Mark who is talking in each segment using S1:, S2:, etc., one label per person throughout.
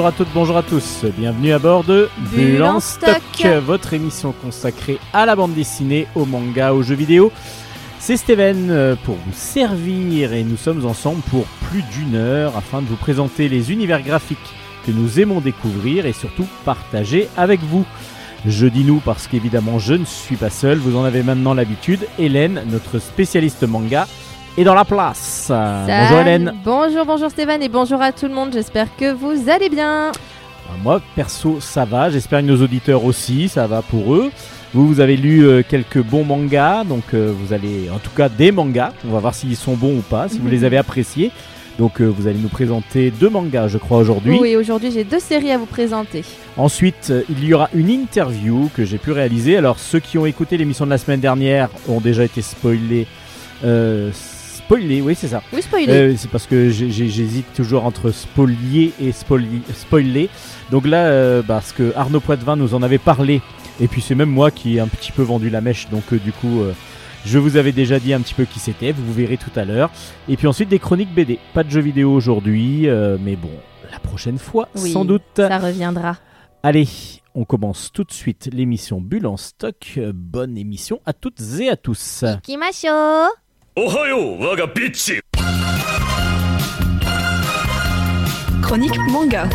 S1: Bonjour à toutes, bonjour à tous, bienvenue à bord de
S2: Bulle en stock.
S1: votre émission consacrée à la bande dessinée, au manga, aux jeux vidéo. C'est Steven euh, pour vous servir et nous sommes ensemble pour plus d'une heure afin de vous présenter les univers graphiques que nous aimons découvrir et surtout partager avec vous. Je dis nous parce qu'évidemment je ne suis pas seul, vous en avez maintenant l'habitude. Hélène, notre spécialiste manga, est dans la place. Bonjour. Hélène.
S2: Bonjour, bonjour Stéphane et bonjour à tout le monde. J'espère que vous allez bien.
S1: Ah, Moi, perso, ça va. J'espère que nos auditeurs aussi, ça va pour eux. Vous, vous avez lu euh, quelques bons mangas, donc euh, vous allez, en tout cas, des mangas. On va voir s'ils sont bons ou pas, si vous les avez appréciés. Donc, euh, vous allez nous présenter deux mangas, je crois, aujourd'hui.
S2: Oui, aujourd'hui j'ai deux séries à vous présenter.
S1: Ensuite, euh, il y aura une interview que j'ai pu réaliser. Alors, ceux qui ont écouté l'émission de la semaine dernière ont déjà été spoilés. Spoilés, oui, c'est ça.
S2: Oui, spoiler.
S1: Euh, c'est parce que j'hésite toujours entre spolier et spoiler. Donc là, euh, parce que Arnaud Poitvin nous en avait parlé, et puis c'est même moi qui ai un petit peu vendu la mèche, donc euh, du coup, je vous avais déjà dit un petit peu qui c'était, vous verrez tout à l'heure. Et puis ensuite des chroniques BD. Pas de jeux vidéo aujourd'hui, mais bon, la prochaine fois,
S2: Oui,
S1: sans doute.
S2: Ça reviendra.
S1: Allez, on commence tout de suite l'émission Bulle en stock. Bonne émission à toutes et à tous.
S2: Kimasho
S3: Chronique manga.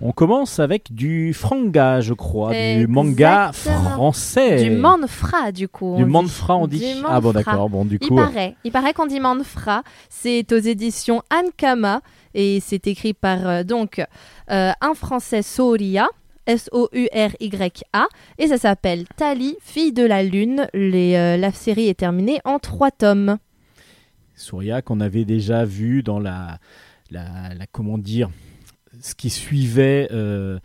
S1: On commence avec du franga, je crois, du manga français.
S2: Du manfra, du coup.
S1: Du manfra, on dit. Ah bon, d'accord. Bon, du
S2: Il paraît, il paraît qu'on dit Manfra. C'est aux éditions Ankama et c'est écrit par euh, donc euh, un Français Soria S-O-U-R-Y-A et ça s'appelle Tali, fille de la lune. Euh, la série est terminée en trois tomes.
S1: Souria qu'on avait déjà vu dans la, la, comment dire, ce qui suivait euh.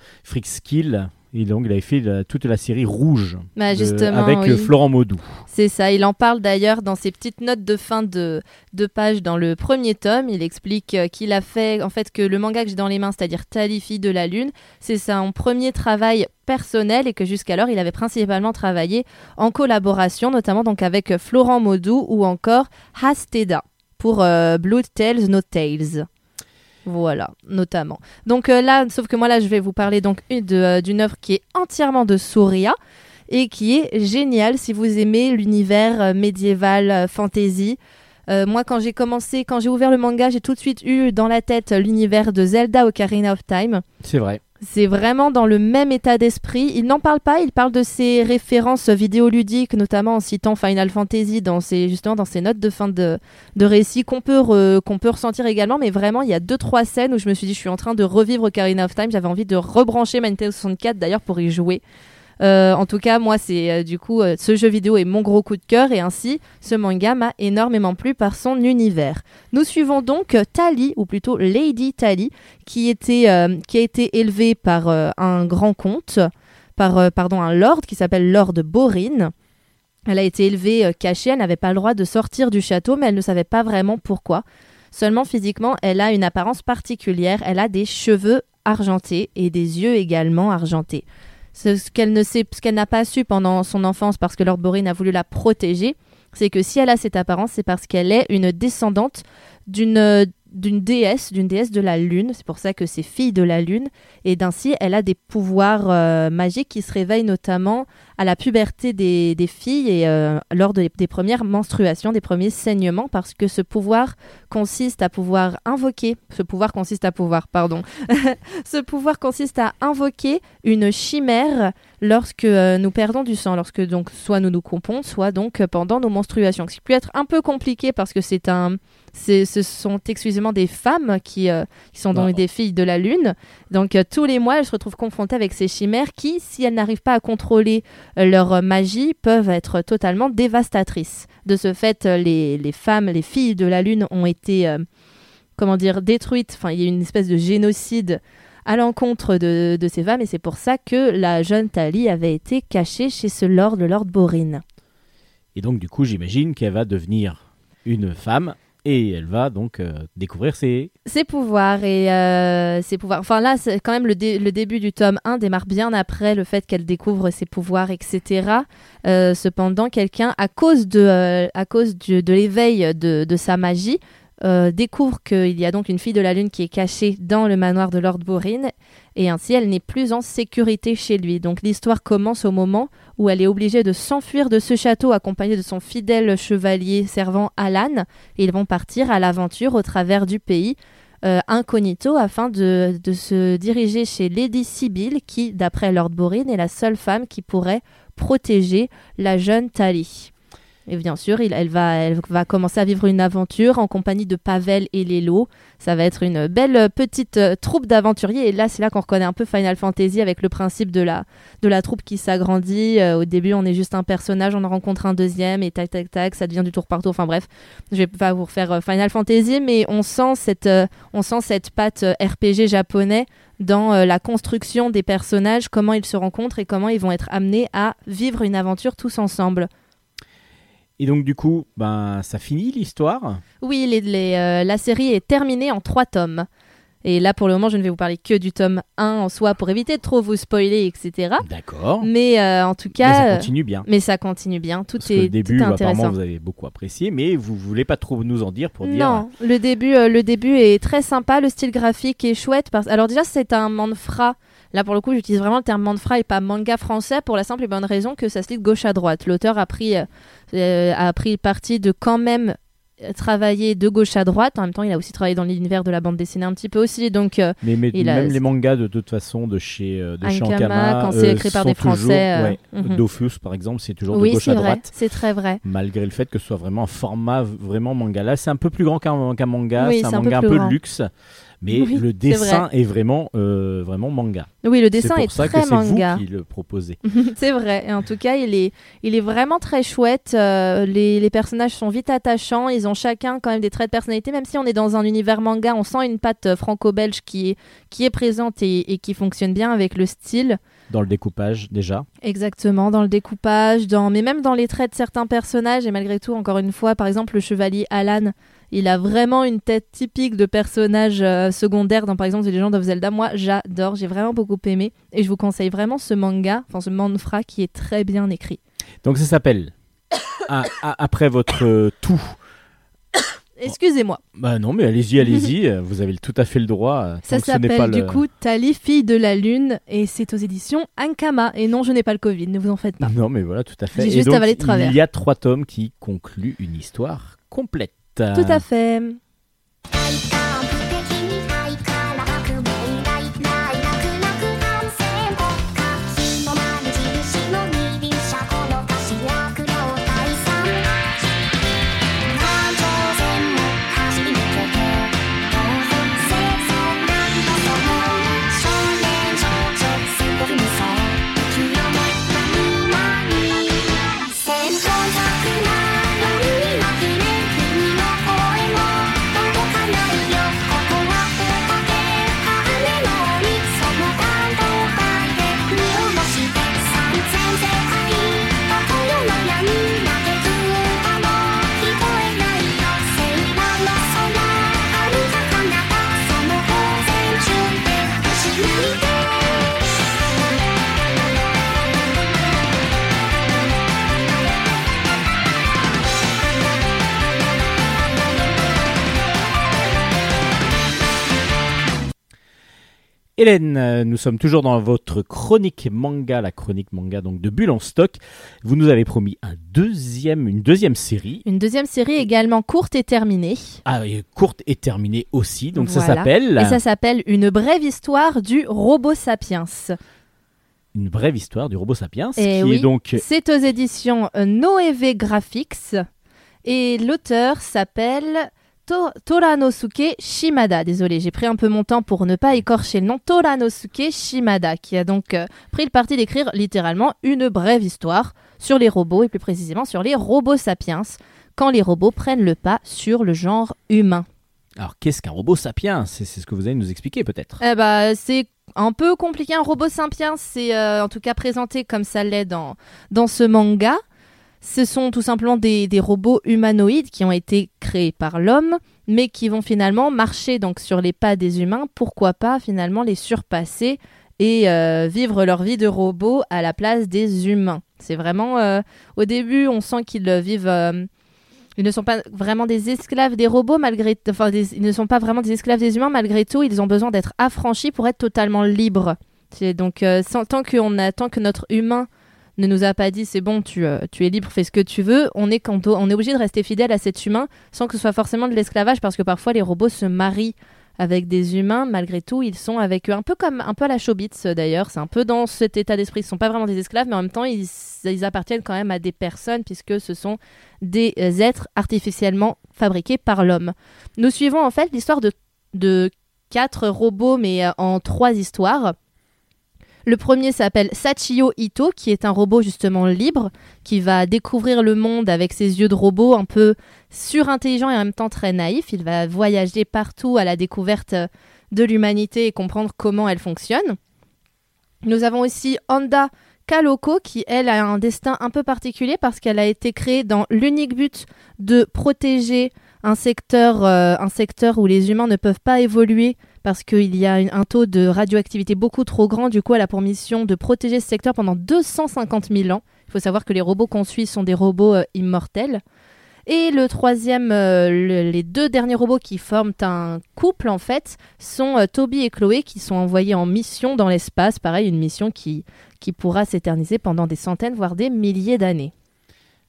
S1: Et donc, il avait fait la- toute la série rouge
S2: Bah,
S1: de- avec
S2: oui.
S1: euh, Florent Maudou.
S2: C'est ça, il en parle d'ailleurs dans ses petites notes de fin de, de page dans le premier tome. Il explique euh, qu'il a fait, en fait, que le manga que j'ai dans les mains, c'est-à-dire Tali, fille de la lune, c'est son premier travail personnel et que jusqu'alors, il avait principalement travaillé en collaboration, notamment donc avec Florent Maudou ou encore Hasteda pour euh, Blood Tales No Tales. Voilà, notamment. Donc euh, là, sauf que moi là, je vais vous parler donc euh, d'une œuvre qui est entièrement de Soria et qui est géniale si vous aimez l'univers euh, médiéval, fantasy. Moi, quand j'ai commencé, quand j'ai ouvert le manga, j'ai tout de suite eu dans la tête l'univers de Zelda Ocarina of Time.
S1: C'est vrai.
S2: C'est vraiment dans le même état d'esprit. Il n'en parle pas, il parle de ses références vidéoludiques, notamment en citant Final Fantasy dans ses, justement dans ses notes de fin de, de récit qu'on peut, peut ressentir également. Mais vraiment, il y a deux, trois scènes où je me suis dit, je suis en train de revivre Ocarina of Time. J'avais envie de rebrancher Nintendo 64 d'ailleurs pour y jouer. Euh, en tout cas, moi, c'est euh, du coup, euh, ce jeu vidéo est mon gros coup de cœur et ainsi, ce manga m'a énormément plu par son univers. Nous suivons donc Tali, ou plutôt Lady Tali, qui, était, qui a été élevée par un grand comte, par pardon, un lord qui s'appelle Lord Borin. Elle a été élevée cachée, elle n'avait pas le droit de sortir du château, mais elle ne savait pas vraiment pourquoi. Seulement physiquement, elle a une apparence particulière, elle a des cheveux argentés et des yeux également argentés. Ce qu'elle ne sait, ce qu'elle n'a pas su pendant son enfance parce que Lord Borin a voulu la protéger, c'est que si elle a cette apparence, c'est parce qu'elle est une descendante d'une d'une déesse, d'une déesse de la lune. C'est pour ça que c'est fille de la lune. Et d'ainsi, elle a des pouvoirs euh, magiques qui se réveillent notamment à la puberté des, filles et euh, lors de- des premières menstruations, des premiers saignements, parce que ce pouvoir consiste à pouvoir invoquer, ce pouvoir consiste à pouvoir, pardon, ce pouvoir consiste à invoquer une chimère lorsque euh, nous perdons du sang, lorsque donc soit nous nous compons, soit donc euh, pendant nos menstruations. Ce qui peut être un peu compliqué parce que c'est un, ce sont exclusivement des femmes qui, euh, qui sont donc
S1: Bah.
S2: des filles de la lune. Donc euh, tous les mois, elles se retrouvent confrontées avec ces chimères qui, si elles n'arrivent pas à contrôler leur magie, peuvent être totalement dévastatrices. De ce fait, les, les femmes, les filles de la lune ont été, comment dire, détruites. Enfin, il y a eu une espèce de génocide à l'encontre de, de ces femmes et c'est pour ça que la jeune Tali avait été cachée chez ce lord, le lord Borin.
S1: Et donc, du coup, j'imagine qu'elle va devenir une femme et elle va donc euh, découvrir ses.
S2: Ses pouvoirs et euh, ses pouvoirs. Enfin là, c'est quand même le, dé- le début du tome 1 démarre bien après le fait qu'elle découvre ses pouvoirs, etc. Euh, cependant, quelqu'un, à cause de, à cause du- de l'éveil de, de sa magie, euh, découvre qu'il y a donc une fille de la Lune qui est cachée dans le manoir de Lord Borin, et ainsi elle n'est plus en sécurité chez lui. Donc l'histoire commence au moment où elle est obligée de s'enfuir de ce château accompagnée de son fidèle chevalier servant Alan, et ils vont partir à l'aventure au travers du pays. euh, incognito afin de, se diriger chez Lady Sibyl qui, d'après Lord Borin, est la seule femme qui pourrait protéger la jeune Tali. Et bien sûr, elle, va, elle va commencer à vivre une aventure en compagnie de Pavel et Lélo. Ça va être une belle petite euh, troupe d'aventuriers. Et là, c'est là qu'on reconnaît un peu Final Fantasy avec le principe de la, de la troupe qui s'agrandit. Euh, au début, on est juste un personnage, on en rencontre un deuxième, et tac, tac, tac, ça devient du tour par tour. Enfin bref, je vais pas vous refaire euh, Final Fantasy, mais on sent cette, on sent cette patte RPG japonais dans la construction des personnages, comment ils se rencontrent et comment ils vont être amenés à vivre une aventure tous ensemble.
S1: Et donc du coup, ben ça finit l'histoire.
S2: Oui, les- les, euh, la série est terminée en trois tomes. Et là, pour le moment, je ne vais vous parler que du tome 1 en soi pour éviter de trop vous spoiler, etc.
S1: D'accord.
S2: Mais euh, en tout
S1: Mais ça
S2: cas,
S1: continue bien.
S2: mais ça continue bien. Tout
S1: Parce
S2: est,
S1: que le
S2: tout
S1: début,
S2: est
S1: apparemment,
S2: intéressant.
S1: vous avez beaucoup apprécié, mais vous voulez pas trop nous en dire pour dire.
S2: Non, le début, euh, le début est très sympa, le style graphique est chouette. Parce... Alors déjà, c'est un manfra. Là, pour le coup, j'utilise vraiment le terme manfra et pas manga français pour la simple et bonne raison que ça se lit de gauche à droite. L'auteur a pris, euh, a pris parti de quand même travailler de gauche à droite. En même temps, il a aussi travaillé dans l'univers de la bande dessinée un petit peu aussi. Donc, euh,
S1: Mais, mais
S2: Il a-
S1: même les mangas de toute façon de chez euh, de chez
S2: Ankama,
S1: Ankama,
S2: quand c'est
S1: euh,
S2: écrit par des
S1: toujours-
S2: Français,
S1: ouais,
S2: mhm.
S1: Dofus par exemple, c'est toujours de gauche à
S2: vrai,
S1: droite.
S2: c'est très vrai.
S1: Malgré le fait que ce soit vraiment un format vraiment manga. Là, c'est un peu plus grand qu'un manga.
S2: Oui,
S1: c'est un
S2: un peu
S1: manga un peu de luxe. Mais
S2: Oui,
S1: le dessin est vraiment, euh, vraiment manga.
S2: Oui, le
S1: C'est
S2: dessin
S1: pour
S2: est,
S1: ça
S2: très
S1: que c'est vous
S2: manga.
S1: qui le proposez.
S2: c'est vrai. Et en tout cas, il est, il est vraiment très chouette. Euh, les, les personnages sont vite attachants. Ils ont chacun quand même des traits de personnalité. Même si on est dans un univers manga, on sent une patte euh, franco-belge qui est, qui est présente et, et qui fonctionne bien avec le style.
S1: Dans le découpage déjà.
S2: Exactement, dans le découpage, dans... mais même dans les traits de certains personnages. Et malgré tout, encore une fois, par exemple, le chevalier Alan, il a vraiment une tête typique de personnage euh, secondaire dans, par exemple, The Legend of Zelda. Moi, j'adore, j'ai vraiment beaucoup aimé. Et je vous conseille vraiment ce manga, enfin ce manfra qui est très bien écrit.
S1: Donc ça s'appelle. Ah, ah, après votre euh, tout.
S2: Excusez-moi.
S1: Bah non, mais allez-y, allez-y. vous avez tout à fait le droit. euh,
S2: Ça s'appelle du
S1: le-
S2: coup Tali, fille de la lune, et c'est aux éditions Ankama. Et non, je n'ai pas le Covid, ne vous en faites pas.
S1: Non, mais voilà, tout à fait.
S2: J'ai juste
S1: donc,
S2: avalé de travers.
S1: Il y a trois tomes qui concluent une histoire complète.
S2: Tout à fait.
S1: Hélène, euh, nous sommes toujours dans votre chronique manga, la chronique manga donc de Bulle en stock. Vous nous avez promis un deuxième, une deuxième série,
S2: Une deuxième série également courte et terminée.
S1: ah, et courte et terminée aussi. Donc ça s'appelle
S2: Et ça s'appelle Une brève histoire du robot sapiens.
S1: Une brève histoire du robot sapiens,
S2: Eh
S1: qui
S2: oui.
S1: est donc
S2: C'est aux éditions Noévé Graphics et l'auteur s'appelle To- Toranosuke Shimada. Désolé, j'ai pris un peu mon temps pour ne pas écorcher le nom. Toranosuke Shimada, qui a donc euh, pris le parti d'écrire littéralement une brève histoire sur les robots et plus précisément sur les robots sapiens quand les robots prennent le pas sur le genre humain.
S1: Alors qu'est-ce qu'un robot sapiens? C'est ce que vous allez nous expliquer peut-être.
S2: Eh bah, c'est un peu compliqué. Un robot sapiens, c'est euh, en tout cas présenté comme ça l'est dans, dans ce manga. Ce sont tout simplement des, robots humanoïdes qui ont été créés par l'homme, mais qui vont finalement marcher donc sur les pas des humains. Pourquoi pas finalement les surpasser et euh, vivre leur vie de robot à la place des humains. C'est vraiment euh, au début, on sent qu'ils euh, vivent. Ils ne sont pas vraiment des esclaves des robots malgré, enfin, ils ne sont pas vraiment des esclaves des humains malgré tout. Ils ont besoin d'être affranchis pour être totalement libres. Donc tant qu'on a, tant que notre humain ne nous a pas dit c'est bon, tu, euh, tu es libre, fais ce que tu veux, on est, on est obligé de rester fidèle à cet humain sans que ce soit forcément de l'esclavage parce que parfois les robots se marient avec des humains, malgré tout, ils sont avec eux, un peu comme un peu à la Chobits d'ailleurs, c'est un peu dans cet état d'esprit, ils ne sont pas vraiment des esclaves, mais en même temps, ils, appartiennent quand même à des personnes, puisque ce sont des euh, êtres artificiellement fabriqués par l'homme. Nous suivons en fait l'histoire de, quatre robots, mais euh, en trois histoires. Le premier s'appelle Sachio Ito, qui est un robot justement libre, qui va découvrir le monde avec ses yeux de robot un peu surintelligent et en même temps très naïf. Il va voyager partout à la découverte de l'humanité et comprendre comment elle fonctionne. Nous avons aussi Honda Kaloko qui, elle, a un destin un peu particulier parce qu'elle a été créée dans l'unique but de protéger un secteur, euh, un secteur où les humains ne peuvent pas évoluer parce qu'il y a un taux de radioactivité beaucoup trop grand. Du coup, elle a pour mission de protéger ce secteur pendant 250 000 ans. Il faut savoir que les robots qu'on suit sont des robots euh, immortels. Et le troisième, euh, le- les deux derniers robots qui forment un couple, en fait, sont euh, Toby et Chloé qui sont envoyés en mission dans l'espace. Pareil, une mission qui, qui pourra s'éterniser pendant des centaines, voire des milliers d'années.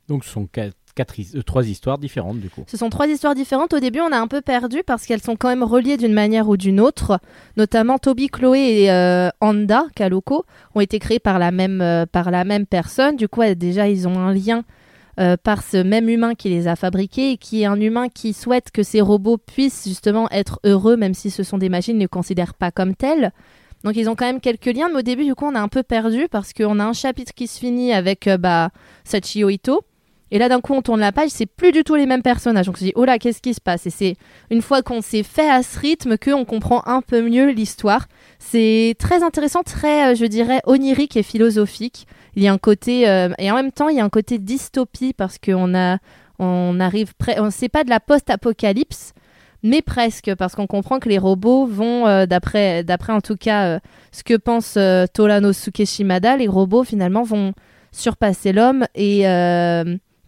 S1: Donc ce sont quatre, quatre euh, trois histoires différentes du coup.
S2: Ce sont trois histoires différentes. Au début, on a un peu perdu parce qu'elles sont quand même reliées d'une manière ou d'une autre. Notamment, Toby, Chloé et euh, Anda, Kaloko, ont été créés par la même, euh, par la même personne. Du coup, déjà, ils ont un lien euh, par ce même humain qui les a fabriqués et qui est un humain qui souhaite que ces robots puissent justement être heureux, même si ce sont des machines, ils ne les considèrent pas comme tels. Donc ils ont quand même quelques liens, mais au début, du coup, on a un peu perdu parce qu'on a un chapitre qui se finit avec euh, bah, Sachio Ito. Et là, d'un coup, on tourne la page, c'est plus du tout les mêmes personnages. On se dit, oh là, qu'est-ce qui se passe? Et c'est une fois qu'on s'est fait à ce rythme qu'on comprend un peu mieux l'histoire. C'est très intéressant, très, euh, je dirais, onirique et philosophique. Il y a un côté, euh, et en même temps, il y a un côté dystopie parce qu'on a, on arrive, on sait pas de la post-apocalypse, mais presque, parce qu'on comprend que les robots vont, euh, d'après, d'après en tout cas ce que pense euh, Toranosuke Shimada, les robots finalement vont surpasser l'homme et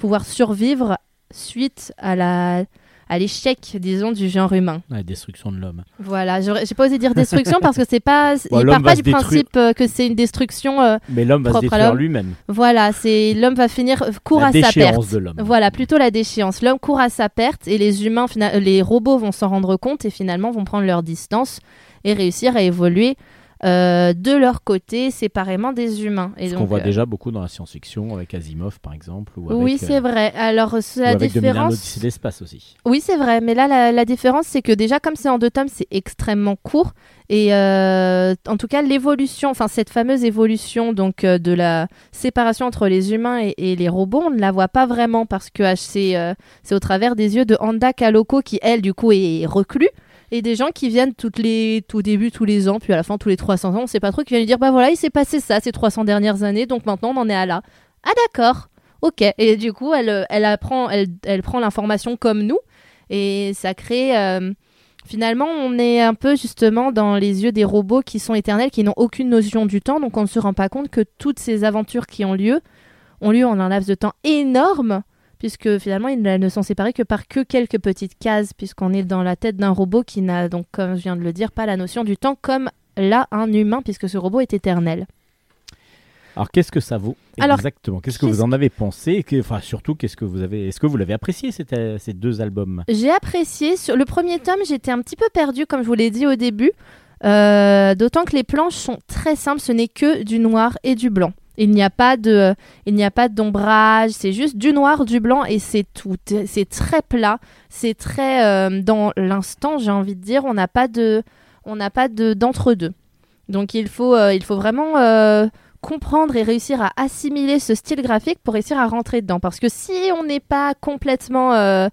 S2: pouvoir survivre suite à la à l'échec, disons, du genre humain.
S1: La destruction de l'homme.
S2: Voilà, j'ai pas osé dire destruction parce que c'est pas,
S1: Bon,
S2: il part pas du
S1: détruire.
S2: principe euh, que c'est une destruction. euh,
S1: Mais l'homme va se détruire lui-même.
S2: voilà, c'est l'homme va finir euh, court
S1: La
S2: à sa perte.
S1: déchéance de l'homme.
S2: Voilà, plutôt la déchéance. L'homme court à sa perte et les humains, euh, les robots vont s'en rendre compte et finalement vont prendre leur distance et réussir à évoluer euh, de leur côté séparément des humains. Et
S1: Ce qu'on voit
S2: euh,
S1: déjà beaucoup dans la science-fiction avec Asimov par exemple. Ou
S2: oui, c'est
S1: euh,
S2: vrai. Alors, c'est
S1: ou
S2: la
S1: avec 2001
S2: différence.
S1: l'Odyssée de l'espace aussi.
S2: Oui, c'est vrai, mais là, la, la différence, c'est que déjà, comme c'est en deux tomes, c'est extrêmement court. Et en tout cas, l'évolution, enfin, cette fameuse évolution donc de la séparation entre les humains et, et les robots, on ne la voit pas vraiment parce que c'est au travers des yeux de Handa Kaloko qui, elle, du coup, est reclus. Et des gens qui viennent toutes les, tout début, tous les ans, puis à la fin, tous les 300 ans, on sait pas trop, qui viennent lui dire Bah voilà, il s'est passé ça ces 300 dernières années, donc maintenant, on en est à là. Ah, d'accord. Ok. Et du coup, elle, euh, elle apprend, elle, elle prend l'information comme nous. Et ça crée. euh, finalement, on est un peu justement dans les yeux des robots qui sont éternels, qui n'ont aucune notion du temps. Donc, on ne se rend pas compte que toutes ces aventures qui ont lieu ont lieu en un laps de temps énorme. Puisque finalement, ils ne sont séparés que par que quelques petites cases, puisqu'on est dans la tête d'un robot qui n'a donc, comme je viens de le dire, pas la notion du temps comme là un humain, puisque ce robot est éternel.
S1: Alors qu'est-ce que ça vaut
S2: Alors,
S1: exactement? Qu'est-ce que vous en avez pensé que- Enfin surtout qu'est-ce que vous avez Est-ce que vous l'avez apprécié euh, ces deux albums?
S2: J'ai apprécié. Sur le premier tome, j'étais un petit peu perdue, comme je vous l'ai dit au début. Euh, D'autant que les planches sont très simples. Ce n'est que du noir et du blanc. Il n'y a pas de, il n'y a pas d'ombrage. C'est juste du noir, du blanc et c'est tout. C'est très plat. C'est très euh, dans l'instant. J'ai envie de dire, on n'a pas de, on n'a pas de d'entre deux. Donc il faut, euh, il faut vraiment euh, comprendre et réussir à assimiler ce style graphique pour réussir à rentrer dedans. Parce que si on n'est pas complètement euh,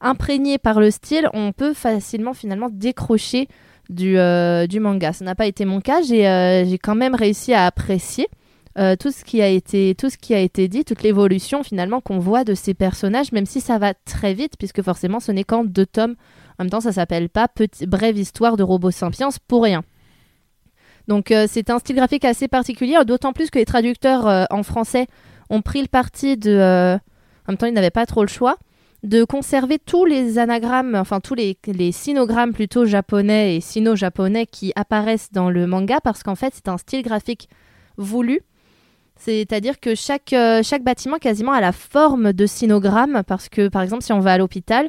S2: imprégné par le style, on peut facilement finalement décrocher du, euh, du manga. Ça n'a pas été mon cas. J'ai euh, j'ai quand même réussi à apprécier euh, tout ce qui a été tout ce qui a été dit, toute l'évolution finalement qu'on voit de ces personnages, même si ça va très vite, puisque forcément ce n'est qu'en deux tomes. En même temps, ça s'appelle pas Petit- brève histoire de Robo Sapiens pour rien. Donc euh, c'est un style graphique assez particulier, d'autant plus que les traducteurs euh, en français ont pris le parti de... en même temps, ils n'avaient pas trop le choix de conserver tous les anagrammes, enfin tous les, les sinogrammes plutôt japonais et sino-japonais qui apparaissent dans le manga parce qu'en fait c'est un style graphique voulu. C'est-à-dire que chaque, euh, chaque bâtiment quasiment a la forme de sinogramme parce que par exemple si on va à l'hôpital,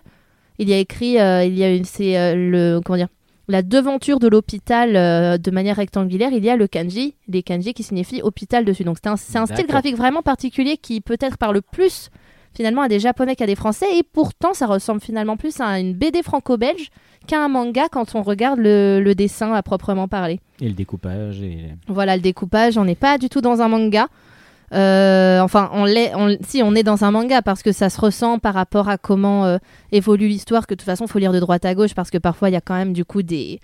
S2: il y a écrit, euh, il y a une, c'est euh, le comment dire, la devanture de l'hôpital de manière rectangulaire, il y a le kanji, les kanji qui signifient hôpital dessus. Donc c'est un, c'est un style graphique vraiment particulier qui peut-être parle plus finalement à des japonais qu'à des français et pourtant ça ressemble finalement plus à une BD franco-belge qu'à un manga quand on regarde le, le dessin à proprement parler.
S4: Et le découpage et
S2: Voilà le découpage, on n'est pas du tout dans un manga. Euh, enfin, on l'est, on- si on est dans un manga parce que ça se ressent par rapport à comment euh, évolue l'histoire, que de toute façon faut lire de droite à gauche parce que parfois il y a quand même du coup des,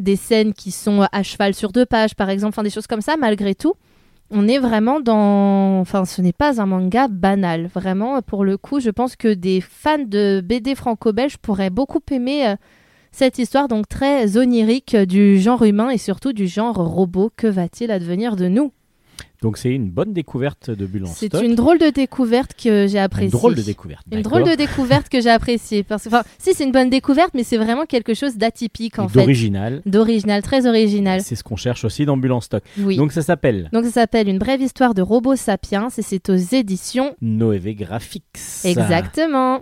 S2: des scènes qui sont à cheval sur deux pages par exemple, enfin des choses comme ça. Malgré tout, on est vraiment dans, enfin ce n'est pas un manga banal. Vraiment, pour le coup, je pense que des fans de BD franco-belge pourraient beaucoup aimer. euh, cette histoire donc très onirique du genre humain et surtout du genre robot. Que va-t-il advenir de nous?
S4: Donc c'est une bonne découverte de Bulle en
S2: C'est une drôle de découverte que j'ai appréciée.
S4: Une drôle de découverte.
S2: Une drôle de découverte que j'ai appréciée. Parce que, enfin, si c'est une bonne découverte, mais c'est vraiment quelque chose d'atypique en
S4: Et
S2: fait.
S4: d'original.
S2: D'original, très original.
S4: C'est ce qu'on cherche aussi dans Bulle en stock.
S2: Oui. Donc,
S4: Donc ça s'appelle
S2: ça s'appelle Une brève histoire de Robo Sapiens et c'est aux éditions.
S4: Noévé Graphics.
S2: Exactement.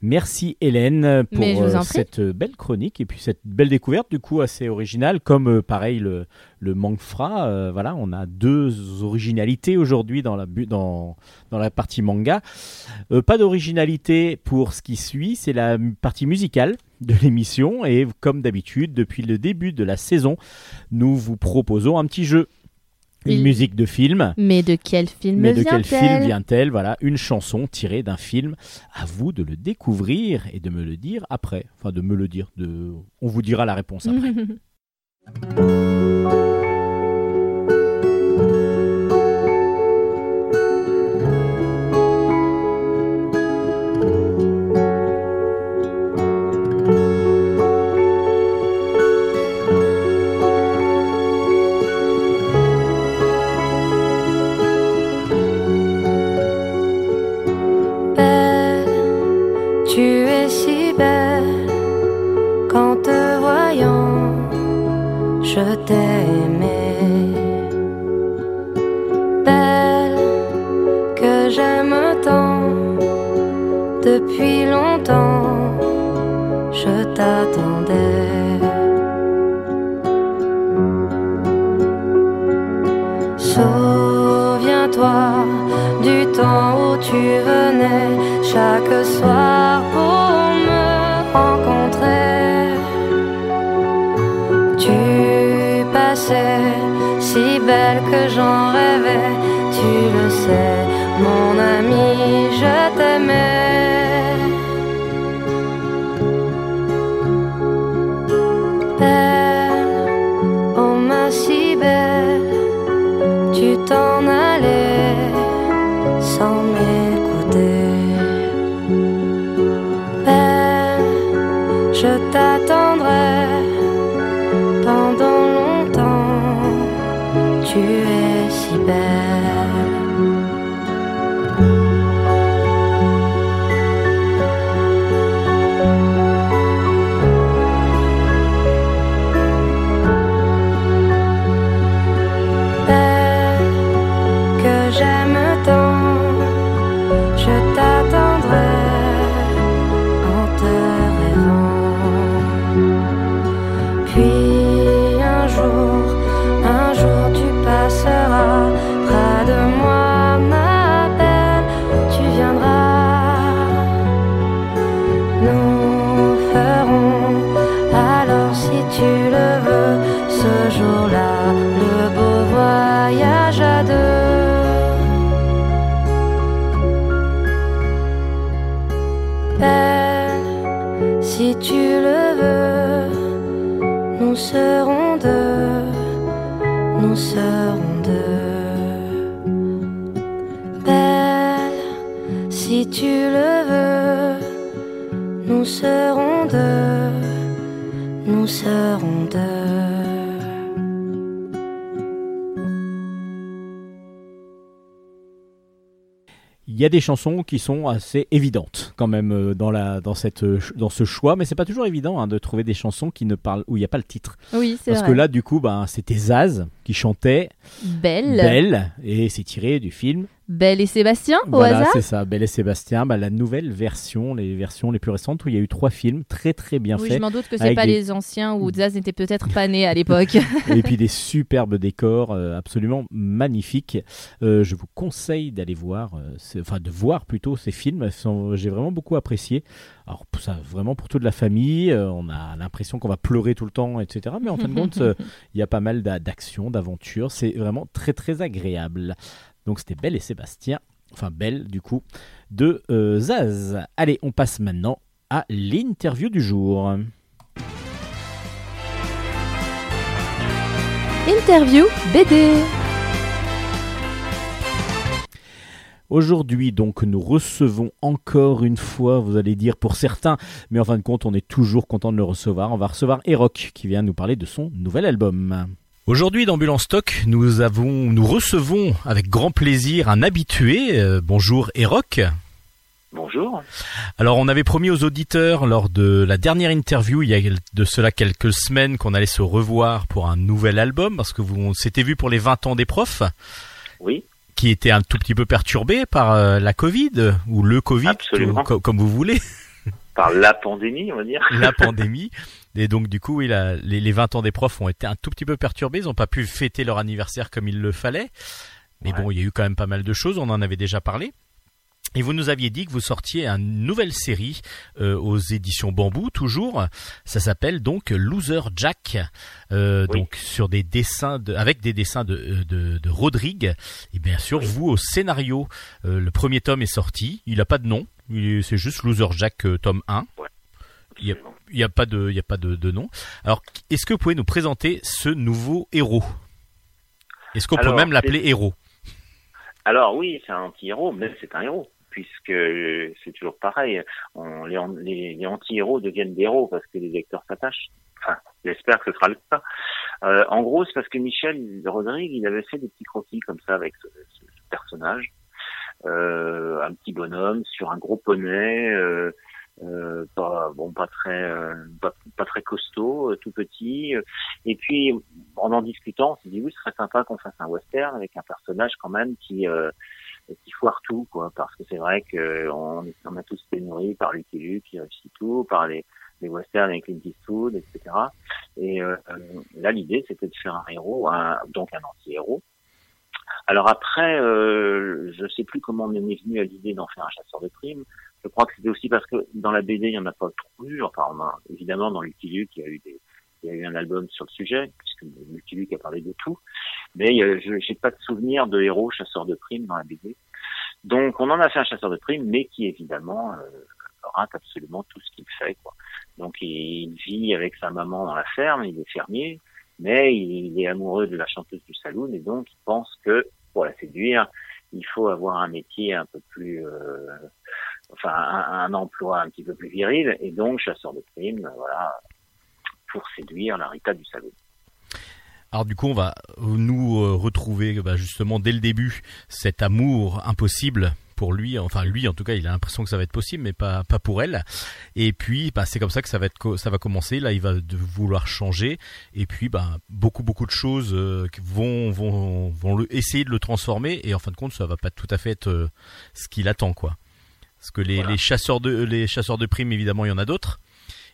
S4: Merci Hélène pour
S2: vous en
S4: euh, cette euh, belle chronique et puis cette belle découverte du coup assez originale comme euh, pareil le, le Mangfra. euh, voilà, on a deux originalités aujourd'hui dans la, dans, dans la partie manga. Euh, pas d'originalité pour ce qui suit, c'est la partie musicale de l'émission et comme d'habitude depuis le début de la saison, nous vous proposons un petit jeu. Une
S2: Il-
S4: musique de film.
S2: Mais de quel film
S4: Mais de quel
S2: vient-elle
S4: film vient-elle? Voilà, une chanson tirée d'un film. À vous de le découvrir et de me le dire après. Enfin, de me le dire. De... On vous dira la réponse après.
S1: y a des chansons qui sont assez évidentes quand même euh, dans, la, dans, cette, euh, dans ce choix, mais c'est pas toujours évident hein, de trouver des chansons qui ne parlent, où il n'y a pas le titre.
S2: Oui, c'est
S1: Parce
S2: vrai.
S1: que là, du coup, ben, c'était Zaz qui chantait
S2: Belle.
S1: Belle, et c'est tiré du film.
S2: Belle et Sébastien, au
S1: Voilà,
S2: hasard
S1: c'est ça, Belle et Sébastien, bah, la nouvelle version, les versions les plus récentes où il y a eu trois films très très bien
S2: Oui,
S1: faits.
S2: je m'en doute que c'est pas
S1: des-
S2: les anciens où Zaz n'était peut-être pas né à l'époque.
S1: et puis des superbes décors euh, absolument magnifiques. Euh, je vous conseille d'aller voir, euh, enfin de voir plutôt ces films. Sont- J'ai vraiment beaucoup apprécié. Alors ça, vraiment pour toute la famille, on a l'impression qu'on va pleurer tout le temps, etc. Mais en fin de compte, il y a pas mal d'a- d'actions, d'aventures. C'est vraiment très très agréable. Donc c'était Belle et Sébastien, enfin Belle du coup, de euh, Zaz. Allez, on passe maintenant à l'interview du jour.
S2: Interview BD.
S1: Aujourd'hui, donc, nous recevons encore une fois, vous allez dire pour certains, mais en fin de compte, on est toujours content de le recevoir. On va recevoir Eroc qui vient nous parler de son nouvel album. Aujourd'hui, dans Bulle en Stock, nous avons, nous recevons avec grand plaisir un habitué. Euh, bonjour Eroc.
S5: Bonjour.
S1: Alors, on avait promis aux auditeurs lors de la dernière interview, il y a de cela quelques semaines, qu'on allait se revoir pour un nouvel album, parce que vous, on s'était vu pour les 20 ans des profs,
S5: Oui,
S1: qui était un tout petit peu perturbé par euh, la Covid, ou le Covid,
S5: Absolument.
S1: comme vous voulez.
S5: par la pandémie, on va dire.
S1: la pandémie. Et donc du coup, oui, la- les, les 20 ans des profs ont été un tout petit peu perturbés. Ils n'ont pas pu fêter leur anniversaire comme il le fallait. Mais
S5: Ouais.
S1: bon, il y a eu quand même pas mal de choses. On en avait déjà parlé. Et vous nous aviez dit que vous sortiez une nouvelle série euh, aux éditions Bambou, toujours. Ça s'appelle donc Loser Jack, euh,
S5: Oui.
S1: donc sur des dessins de, avec des dessins de, de, de Rodrigue. Et bien sûr, vous au scénario, euh, le premier tome est sorti. Il n'a pas de nom. C'est juste Loser Jack euh, tome 1. Il y a- n'y a pas de, il y a pas de, de nom. Alors, est-ce que vous pouvez nous présenter ce nouveau héros? Est-ce qu'on peut même l'appeler héros?
S5: Alors oui, c'est un anti-héros, mais c'est un héros, puisque euh, c'est toujours pareil. On, les, an- les, les anti-héros deviennent des héros parce que les lecteurs s'attachent. Enfin, j'espère que ce sera le cas. Euh, en gros, c'est parce que Michel Rodrigue, il avait fait des petits croquis comme ça avec ce, ce- ce personnage. Euh, un petit bonhomme sur un gros poney, euh, euh, pas bon, pas très, euh, pas, pas très costaud, euh, tout petit. Et puis, en en discutant, on s'est dit oui, ce serait sympa qu'on fasse un western avec un personnage quand même qui euh, qui foire tout, quoi. Parce que c'est vrai que on, on a tous été nourris par Lucky Luke qui réussit tout, par les, les westerns avec Clint Eastwood, etc. Et euh, là, l'idée, c'était de faire un héros, un- donc un anti-héros. Alors après, je sais plus comment on est venu à l'idée d'en faire un chasseur de primes. Je crois que c'était aussi parce que dans la BD, il y en a pas trop eu. Enfin, on a, évidemment, dans Lucky il y a eu des, il y a eu un album sur le sujet, puisque Luke a parlé de tout. Mais euh, je j'ai pas de souvenir de héros chasseur de primes dans la BD. Donc, on en a fait un chasseur de primes, mais qui évidemment euh, rate absolument tout ce qu'il fait. Quoi. Donc, il vit avec sa maman dans la ferme, il est fermier, mais il est amoureux de la chanteuse du saloon et donc il pense que pour la séduire, il faut avoir un métier un peu plus, euh, enfin un, emploi un petit peu plus viril et donc chasseur de primes, voilà, pour séduire la Rita du saloon.
S1: Alors du coup, on va nous euh, retrouver bah, justement dès le début cet amour impossible pour lui. Enfin, lui, en tout cas, il a l'impression que ça va être possible, mais pas pour elle. Et puis, bah, c'est comme ça que ça va être, ça va commencer. Là, il va vouloir changer. Et puis, bah, beaucoup beaucoup de choses euh, vont vont vont essayer de le transformer. Et en fin de compte, ça va pas tout à fait être euh, ce qu'il attend, quoi. Parce que les,
S5: Voilà.
S1: les chasseurs de les chasseurs de primes, évidemment, il y en a d'autres.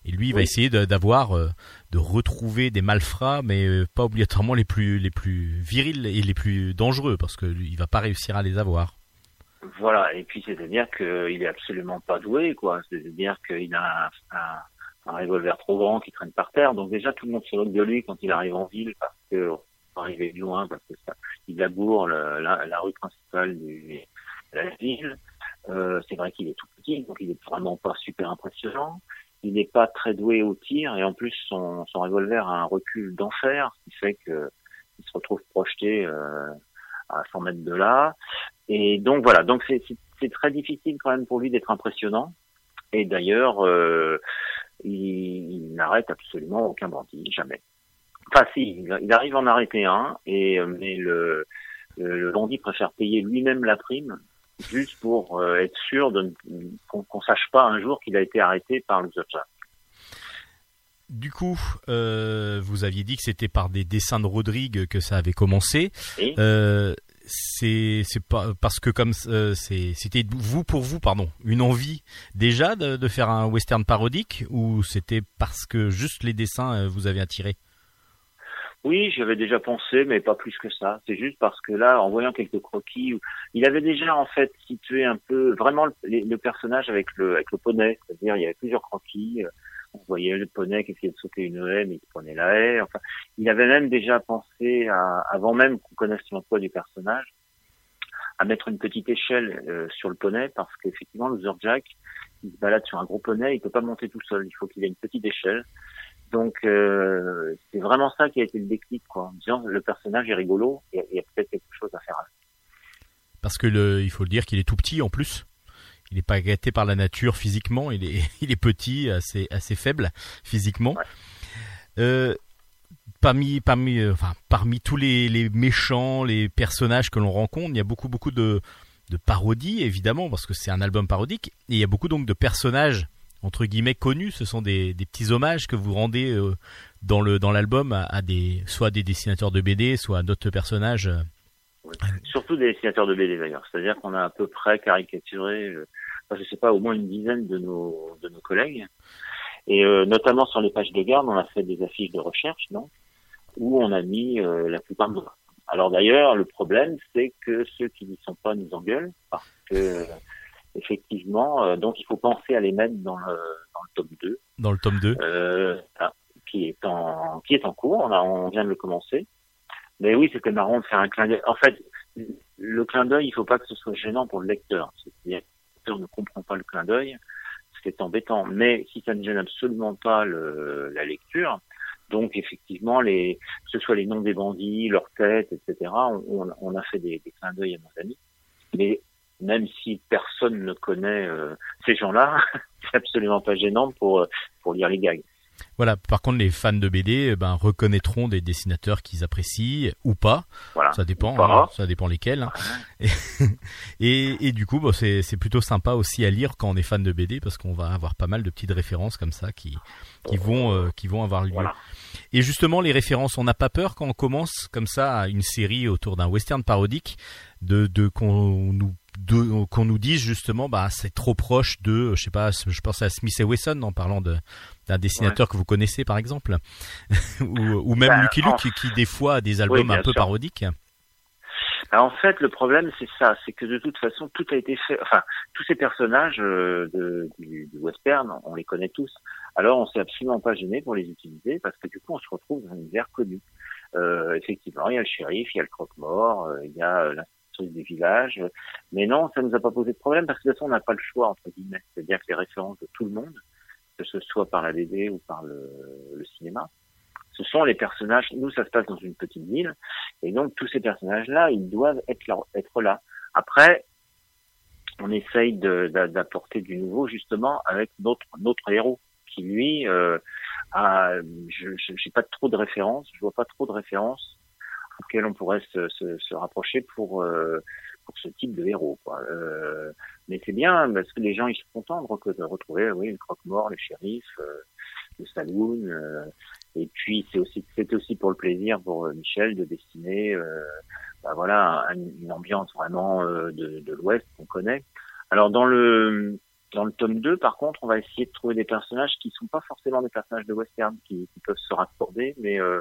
S1: Et lui, il va essayer d'avoir, euh, de retrouver des malfrats, mais euh, pas obligatoirement les plus, les plus virils et les plus dangereux, parce que lui, il va pas réussir à les avoir.
S5: Voilà, et puis c'est-à-dire qu'il est absolument pas doué, quoi. C'est-à-dire qu'il a un, un, un revolver trop grand qui traîne par terre. Donc déjà, tout le monde se moque de lui quand il arrive en ville parce que va arriver de loin, parce que ça, il laboure le- la, la rue principale de la ville. Euh, c'est vrai qu'il est tout petit, donc il est vraiment pas super impressionnant. Il n'est pas très doué au tir, et en plus son, son revolver a un recul d'enfer, ce qui fait que il se retrouve projeté euh, à 100 mètres de là. Et donc voilà, donc c'est c'est- très difficile quand même pour lui d'être impressionnant. Et d'ailleurs, euh, il, il n'arrête absolument aucun bandit, jamais. Enfin si, il, arrive à en arrêter un, et euh, mais le, le bandit préfère payer lui-même la prime juste pour euh, être sûr ne- qu'on qu'on sache pas un jour qu'il a été arrêté par Loser Jack.
S1: Du coup, euh, vous aviez dit que c'était par des dessins de Rodrigue que ça avait commencé. Euh, c'est pas parce que comme euh, c'était vous pour vous pardon une envie déjà de, de faire un western parodique ou c'était parce que juste les dessins vous avez attiré
S5: Oui, j'avais déjà pensé, mais pas plus que ça. C'est juste parce que là, en voyant quelques croquis, il avait déjà en fait situé un peu vraiment le, personnage avec le avec le poney, c'est-à-dire il y avait plusieurs croquis. euh, On voyait le poney qui essayait de sauter une haie, mais qui prenait la haie. Enfin, il avait même déjà pensé, à, avant même qu'on connaisse l'emploi du personnage, à mettre une petite échelle euh, sur le poney, parce qu'effectivement, le Jack, il se balade sur un gros poney, il peut pas monter tout seul. Il faut qu'il ait une petite échelle. Donc euh, c'est vraiment ça qui a été le déclic, quoi. En disant le personnage est rigolo, il y a, peut-être quelque chose à faire. avec.
S1: parce que le, il faut le dire qu'il est tout petit en plus il n'est pas gâté par la nature physiquement il est il est petit assez assez faible physiquement
S5: Ouais.
S1: Euh, parmi parmi euh, enfin parmi tous les, les méchants les personnages que l'on rencontre il y a beaucoup beaucoup de de parodies évidemment parce que c'est un album parodique et il y a beaucoup donc de personnages entre guillemets connus ce sont des, petits hommages que vous rendez euh, dans le dans l'album à, des soit des dessinateurs de BD soit à d'autres personnages.
S5: Surtout des dessinateurs de BD d'ailleurs. C'est-à-dire qu'on a à peu près caricaturé, euh, enfin, je sais pas, au moins une dizaine de nos de nos collègues. Et euh, notamment sur les pages de garde, on a fait des affiches de recherche, donc, où on a mis la plupart de. Alors d'ailleurs, le problème, c'est que ceux qui n'y sont pas nous engueulent parce que effectivement, euh, donc il faut penser à les mettre dans le dans le tome 2.
S1: dans le tome 2
S5: euh, ah, qui est en qui est en cours. On, a, on vient de le commencer. Mais oui, c'était marrant de faire un clin d'œil. En fait, le clin d'œil, il faut pas que ce soit gênant pour le lecteur. C'est-à-dire que le lecteur ne comprend pas le clin d'œil, ce qui est embêtant. Mais si ça ne gêne absolument pas le, la lecture, donc effectivement, les, que ce soit les noms des bandits, leurs têtes, etc., on, on a fait des, des clins d'œil à nos amis. Mais même si personne ne connaît euh, ces gens-là, c'est absolument pas gênant pour euh, pour lire les gags.
S1: Voilà. Par contre, les fans de BD, eh ben, reconnaîtront des dessinateurs qu'ils apprécient ou pas.
S5: Voilà.
S1: Ça dépend. Hein, ça dépend lesquels. hein. Et, et du coup, bon, c'est c'est plutôt sympa aussi à lire quand on est fan de BD parce qu'on va avoir pas mal de petites références comme ça qui qui vont euh, qui vont avoir lieu.
S5: Voilà.
S1: Et justement, les références, on n'a pas peur quand on commence comme ça une série autour d'un western parodique de de qu'on nous qu'on nous dise justement bah c'est trop proche de je sais pas je pense à Smith et Wesson en parlant de d'un dessinateur que vous connaissez par exemple ou, ou même
S5: Bah,
S1: Lucky
S5: en-
S1: Luke qui des fois a des albums un peu
S5: sûr.
S1: parodiques
S5: Alors, en fait, le problème, c'est ça, c'est que de toute façon, tout a été fait. Enfin, tous ces personnages euh, de, du, du western, on les connaît tous. Alors, on s'est absolument pas gêné pour les utiliser parce que du coup, on se retrouve dans un univers connu. Euh, effectivement, il y a le shérif, il y a le croque-mort, euh, il y a des villages. Mais non, ça nous a pas posé de problème parce que de toute façon, on n'a pas le choix entre guillemets. C'est-à-dire que les références de tout le monde, que ce soit par la BD ou par le, cinéma, ce sont les personnages. Nous, ça se passe dans une petite ville. Et donc tous ces personnages-là, ils doivent être là. Après, on essaye d'apporter du nouveau justement avec notre héros qui lui euh, a, je j'ai pas trop de références, je vois pas trop de références auxquelles on pourrait se, se, se rapprocher pour euh, pour ce type de héros. Quoi. Euh, mais c'est bien parce que les gens ils sont contents de, re- de retrouver oui le croque-mort, le shérif, euh, le saloon. euh, et puis c'est aussi c'était aussi pour le plaisir pour euh, Michel de dessiner bah voilà un- une ambiance vraiment de, de l'Ouest qu'on connaît. Alors dans le dans le tome 2, par contre, on va essayer de trouver des personnages qui sont pas forcément des personnages de western, qui, qui peuvent se raccorder, mais euh,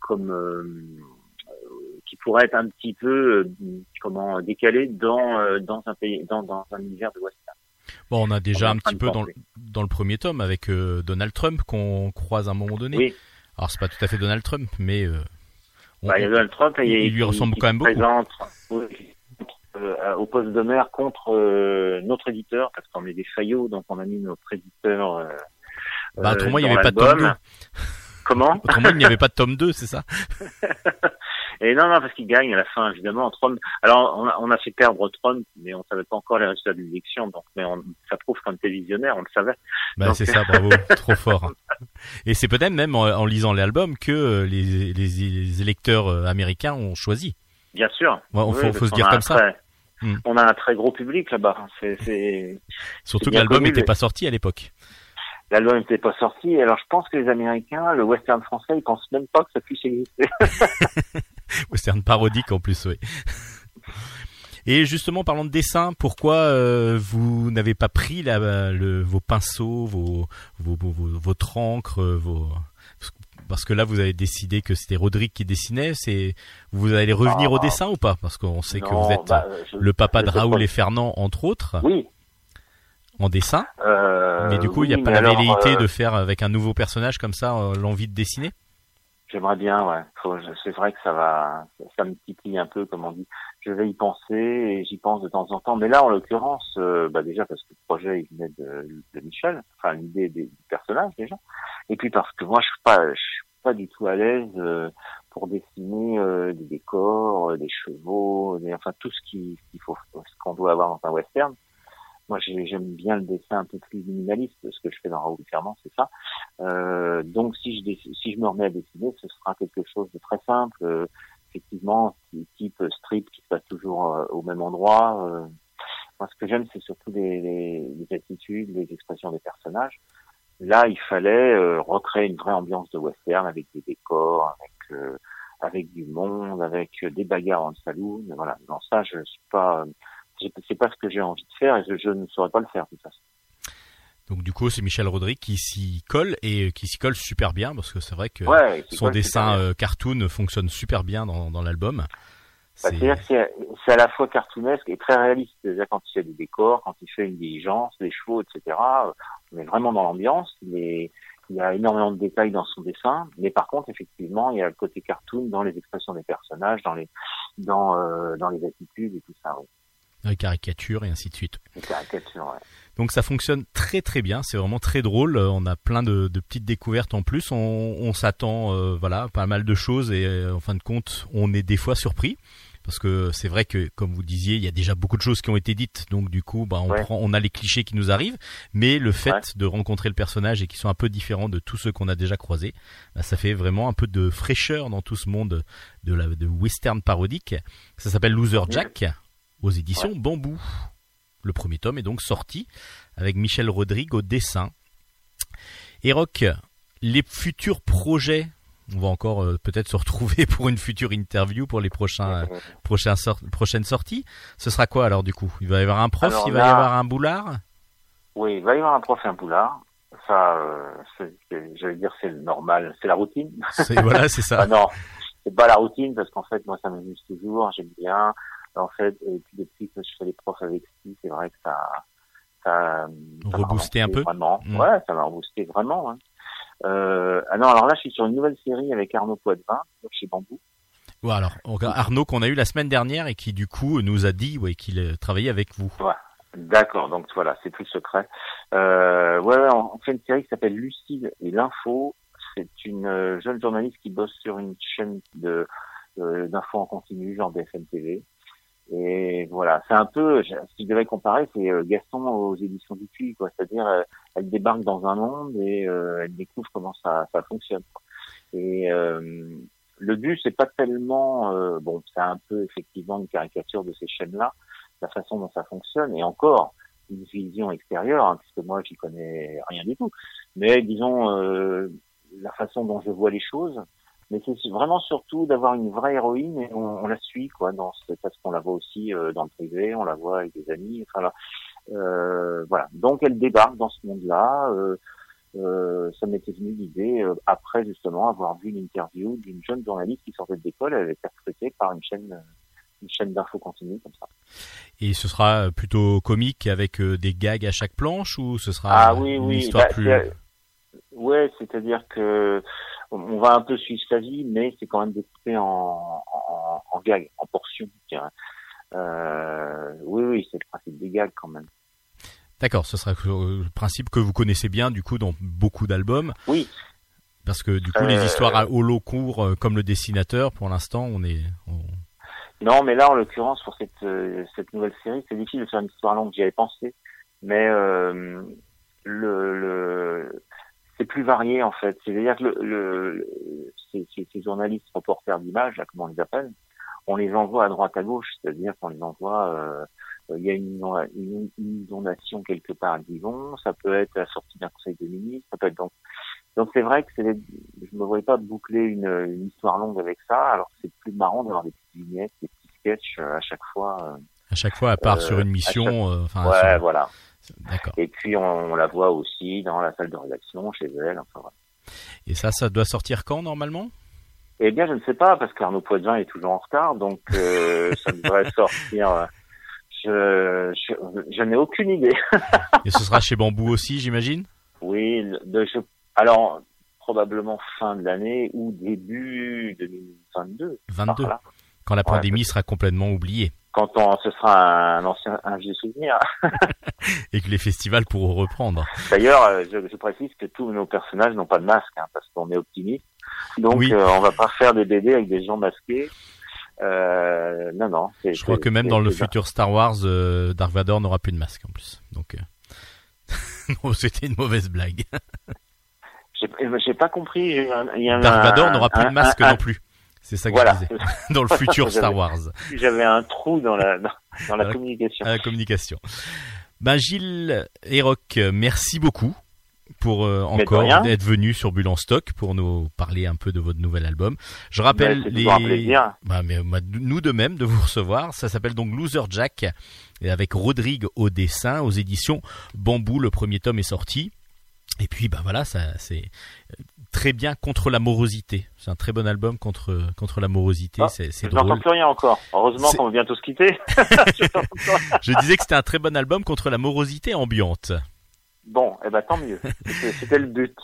S5: comme euh, euh, qui pourraient être un petit peu euh, comment décalés dans euh, dans un pays dans dans un univers de western.
S1: bon on a déjà
S5: On
S1: un petit peu dans le, dans le premier tome avec euh, Donald Trump qu'on croise à un moment donné
S5: Oui.
S1: alors c'est pas tout à fait Donald Trump mais euh, on-
S5: Bah, il y a Donald Trump, et
S1: il lui ressemble quand même beaucoup.
S5: Présente, oui, euh, au poste de maire contre euh, notre éditeur, parce qu'on est des faillots, donc on a mis notre éditeur. Euh,
S1: Bah,
S5: euh,
S1: autrement, il y
S5: dans
S1: avait pas de tome.
S5: Comment
S1: autrement il n'y avait pas de tome 2 c'est ça
S5: Et non, non, parce qu'il gagne à la fin, évidemment. Trump. Alors, on a, on a fait perdre Trump, mais on savait pas encore les résultats de l'élection, donc mais on, ça prouve qu'on était visionnaire, on le savait.
S1: Bah
S5: Donc-
S1: c'est ça, bravo, trop fort. Et c'est peut-être même en, en lisant l'album que euh, les, les, les électeurs euh, américains ont choisi.
S5: Bien sûr.
S1: Ouais, on
S5: Oui,
S1: faut- se dire comme ça.
S5: très-
S1: Hmm.
S5: On a un très gros public là-bas. C'est.
S1: Surtout que l'album n'était pas sorti à l'époque.
S5: L'album n'était pas sorti. Alors je pense que les Américains, le western français, ils pensent même pas que ça puisse exister.
S1: Western parodique en plus, oui. Et justement, parlant de dessin, pourquoi euh, vous n'avez pas pris la, le, vos pinceaux, vos, vos, vos, vos- votre encre, vos... Parce que là, vous avez décidé que c'était Rodrigue qui dessinait. C'est vous allez revenir
S5: Ah.
S1: au dessin ou pas? Parce qu'on sait que vous êtes
S5: bah, euh, je-
S1: le papa de Raoul et Fernand, entre autres,
S5: Oui.
S1: En dessin.
S5: euh,
S1: mais du coup, il n'y a
S5: oui,
S1: pas la
S5: alors,
S1: velléité
S5: euh,
S1: de faire avec un nouveau personnage comme ça euh, l'envie de dessiner.
S5: J'aimerais bien, ouais. C'est vrai que ça va, ça me titille un peu, comme on dit. Je vais y penser et j'y pense de temps en temps. Mais là, en l'occurrence, euh, bah déjà parce que le projet il venait de, de Michel, enfin l'idée des- du personnage déjà. Et puis parce que moi, je suis pas, je suis pas du tout à l'aise euh, pour dessiner euh, des décors, des chevaux, des- enfin tout ce qui, ce qu'il faut, ce qu'on doit avoir dans un western. Moi, j'ai- j'aime bien le dessin un peu plus minimaliste. Ce que je fais dans Raoul Fernand, c'est ça. Euh, donc si je si je me remets à dessiner, ce sera quelque chose de très simple, euh, effectivement, type strip qui se passe toujours euh, au même endroit. euh. Moi, ce que j'aime, c'est surtout les, les, les attitudes, les expressions des personnages. Là, il fallait euh, recréer une vraie ambiance de western avec des décors, avec avec du monde, avec des bagarres en saloon. Voilà. Non, ça, je suis pas. C'est pas ce que j'ai envie de faire et je, je ne saurais pas le faire de toute façon.
S1: Donc du coup, c'est Michel Rodrigue qui s'y colle et euh, qui s'y colle super bien parce que c'est vrai que
S5: Ouais,
S1: son
S5: quoi,
S1: dessin euh, cartoon fonctionne super bien dans, dans l'album.
S5: Bah,
S1: C'est-
S5: C'est-à-dire que c'est c'est à la fois cartoonesque et très réaliste. C'est-à-dire quand il fait des décors, quand il fait une diligence, les chevaux, etc. On est vraiment dans l'ambiance. Il, y a énormément de détails dans son dessin, mais par contre, effectivement, il y a le côté cartoon dans les expressions des personnages, dans les dans euh, dans les attitudes et tout ça. Oui.
S1: Les caricatures et ainsi de suite.
S5: Les caricatures. Ouais.
S1: Donc ça fonctionne très très bien, c'est vraiment très drôle. Euh, On a plein de, de petites découvertes en plus. On, on s'attend, euh, voilà, pas mal de choses et euh, en fin de compte, on est des fois surpris parce que c'est vrai que, comme vous disiez, il y a déjà beaucoup de choses qui ont été dites. Donc du coup, bah, on
S5: Ouais.
S1: prend, on a les clichés qui nous arrivent, mais le fait
S5: Ouais.
S1: de rencontrer le personnage et qui sont un peu différents de tous ceux qu'on a déjà croisés, bah, ça fait vraiment un peu de fraîcheur dans tout ce monde de la de western parodique. Ça s'appelle Loser Jack aux éditions Bambou. Le premier tome est donc sorti avec Michel Rodrigue au dessin. Et Rock, les futurs projets, on va encore euh, peut-être se retrouver pour une future interview pour les prochains, euh, prochains prochaines sorties. Ce sera quoi alors du coup? Il va y avoir un prof,
S5: Alors
S1: il va
S5: là-
S1: y avoir un boulard?
S5: Oui, il va y avoir un prof et un boulard. Ça, euh, j'allais dire, c'est le normal, c'est la routine.
S1: Voilà, c'est ça.
S5: Ah non, c'est pas la routine parce qu'en fait, moi, ça m'amuse toujours, j'aime bien. En fait, et puis depuis que je fais les profs avec Steve, c'est vrai que ça, ça, ça
S1: Reboosté un peu
S5: Vraiment.
S1: Mm.
S5: Ouais, ça m'a reboosté vraiment. hein. Euh, ah non, alors là, je suis sur une nouvelle série avec Arnaud Poitvin, chez Bambou.
S1: Ouais, alors Arnaud qu'on a eu la semaine dernière et qui du coup nous a dit ouais, qu'il euh, travaillait avec vous.
S5: D'accord, donc voilà, c'est tout secret. Euh, ouais, ouais, on fait une série qui s'appelle Lucille et l'info. C'est une euh, jeune journaliste qui bosse sur une chaîne de euh, d'infos en continu, genre BFM TV. Et voilà, c'est un peu, si je devais comparer, c'est euh, Gaston aux éditions du Puy, quoi. C'est-à-dire, euh, elle débarque dans un monde et euh, elle découvre comment ça, ça fonctionne. Et euh, le but, c'est pas tellement, euh, bon, c'est un peu effectivement une caricature de ces chaînes-là, la façon dont ça fonctionne, et encore une vision extérieure, hein, puisque moi, j'y connais rien du tout. Mais disons, euh, la façon dont je vois les choses, mais c'est vraiment surtout d'avoir une vraie héroïne et on, on la suit quoi dans ce, parce qu'on la voit aussi euh, dans le privé, on la voit avec des amis, enfin là, euh, voilà. Donc elle débarque dans ce monde-là. Euh, euh, ça m'était venu l'idée euh, après justement avoir vu une interview d'une jeune journaliste qui sortait de l'école, elle avait été recrutée par une chaîne, euh, une chaîne d'infos continue comme ça.
S1: Et ce sera plutôt comique avec euh, des gags à chaque planche ou ce sera
S5: Ah oui,
S1: une
S5: oui.
S1: histoire
S5: bah,
S1: plus
S5: Ouais, c'est-à-dire que on- va un peu suivre sa vie, mais c'est quand même découpé en, en, en gags, en portions. Euh, oui, oui, c'est le principe des gags quand même.
S1: D'accord, ce sera le principe que vous connaissez bien du coup dans beaucoup d'albums.
S5: Oui.
S1: Parce que du coup
S5: Euh,
S1: les histoires à- au lot court euh, comme le dessinateur pour l'instant on est on-
S5: Non, mais là, en l'occurrence, pour cette, euh, cette nouvelle série, c'est difficile de faire une histoire longue. J'y avais pensé, mais euh, le, le c'est plus varié en fait. C'est-à-dire que le, le, ces, ces- ces journalistes, reporters d'images, là, comment on les appelle, on les envoie à droite à gauche, c'est-à-dire qu'on les envoie. euh, il y a une, une, une inondation quelque part à Divon, ça peut être la sortie d'un conseil de ministres, ça peut être donc. Donc c'est vrai que c'est, je me voyais pas boucler une, une histoire longue avec ça. Alors c'est plus marrant d'avoir des petites vignettes, des petits sketchs euh, à chaque fois.
S1: À chaque fois, elle part
S5: Euh,
S1: sur une
S5: à
S1: mission.
S5: chaque-
S1: euh, enfin,
S5: ouais,
S1: sur-
S5: voilà.
S1: D'accord.
S5: Et puis on, on la voit aussi dans la salle de rédaction chez elle. Enfin, voilà.
S1: Et ça, ça doit sortir quand normalement?
S5: Eh bien, je ne sais pas parce qu'Arnaud Poitvin est toujours en retard, donc euh, ça devrait sortir. Je, je, je n'ai aucune idée.
S1: Et ce sera chez Bambou aussi, j'imagine?
S5: Oui, le- de, je, alors probablement fin de l'année ou début 2022.
S1: 22.
S5: par là.
S1: Quand la
S5: Ouais,
S1: pandémie sera complètement oubliée
S5: Quand on, ce sera un ancien, un vieux souvenir.
S1: et que les festivals pourront reprendre.
S5: D'ailleurs, euh, je, je précise que tous nos personnages n'ont pas de masque, hein, parce qu'on est optimiste. Donc,
S1: Oui.
S5: euh, on va pas faire des BD avec des gens masqués. Euh, non, non.
S1: Je crois que même dans le futur Star Wars, euh, Dark Vador n'aura plus de masque en plus. Donc, euh, non, c'était une mauvaise blague.
S5: J'ai pas compris. Il y a un-
S1: Dark Vador n'aura plus de masque
S5: un-
S1: non plus. C'est ça que
S5: Voilà.
S1: je disais. Dans le futur Star Wars,
S5: J'avais un trou dans la dans, dans la
S1: Euh,
S5: communication.
S1: à la communication. Ben Gilles et Rock, merci beaucoup pour euh, encore d'être venu sur Bulle en stock pour nous parler un peu de votre nouvel album. Je rappelle
S5: Ben,
S1: les
S5: un plaisir.
S1: Bah, mais bah, nous de même de vous recevoir. Ça s'appelle donc Loser Jack et avec Rodrigue au dessin aux éditions Bambou. Le premier tome est sorti. Et puis bah voilà, ça c'est très bien contre la morosité. C'est un très bon album contre contre la morosité.
S5: Ah,
S1: c'est c'est
S5: Je n'entends
S1: drôle.
S5: plus rien encore. Heureusement
S1: C'est-
S5: qu'on va bientôt se quitter. Je
S1: disais que c'était un très bon album contre la morosité ambiante.
S5: bon, eh ben tant mieux. C'était c'était le but.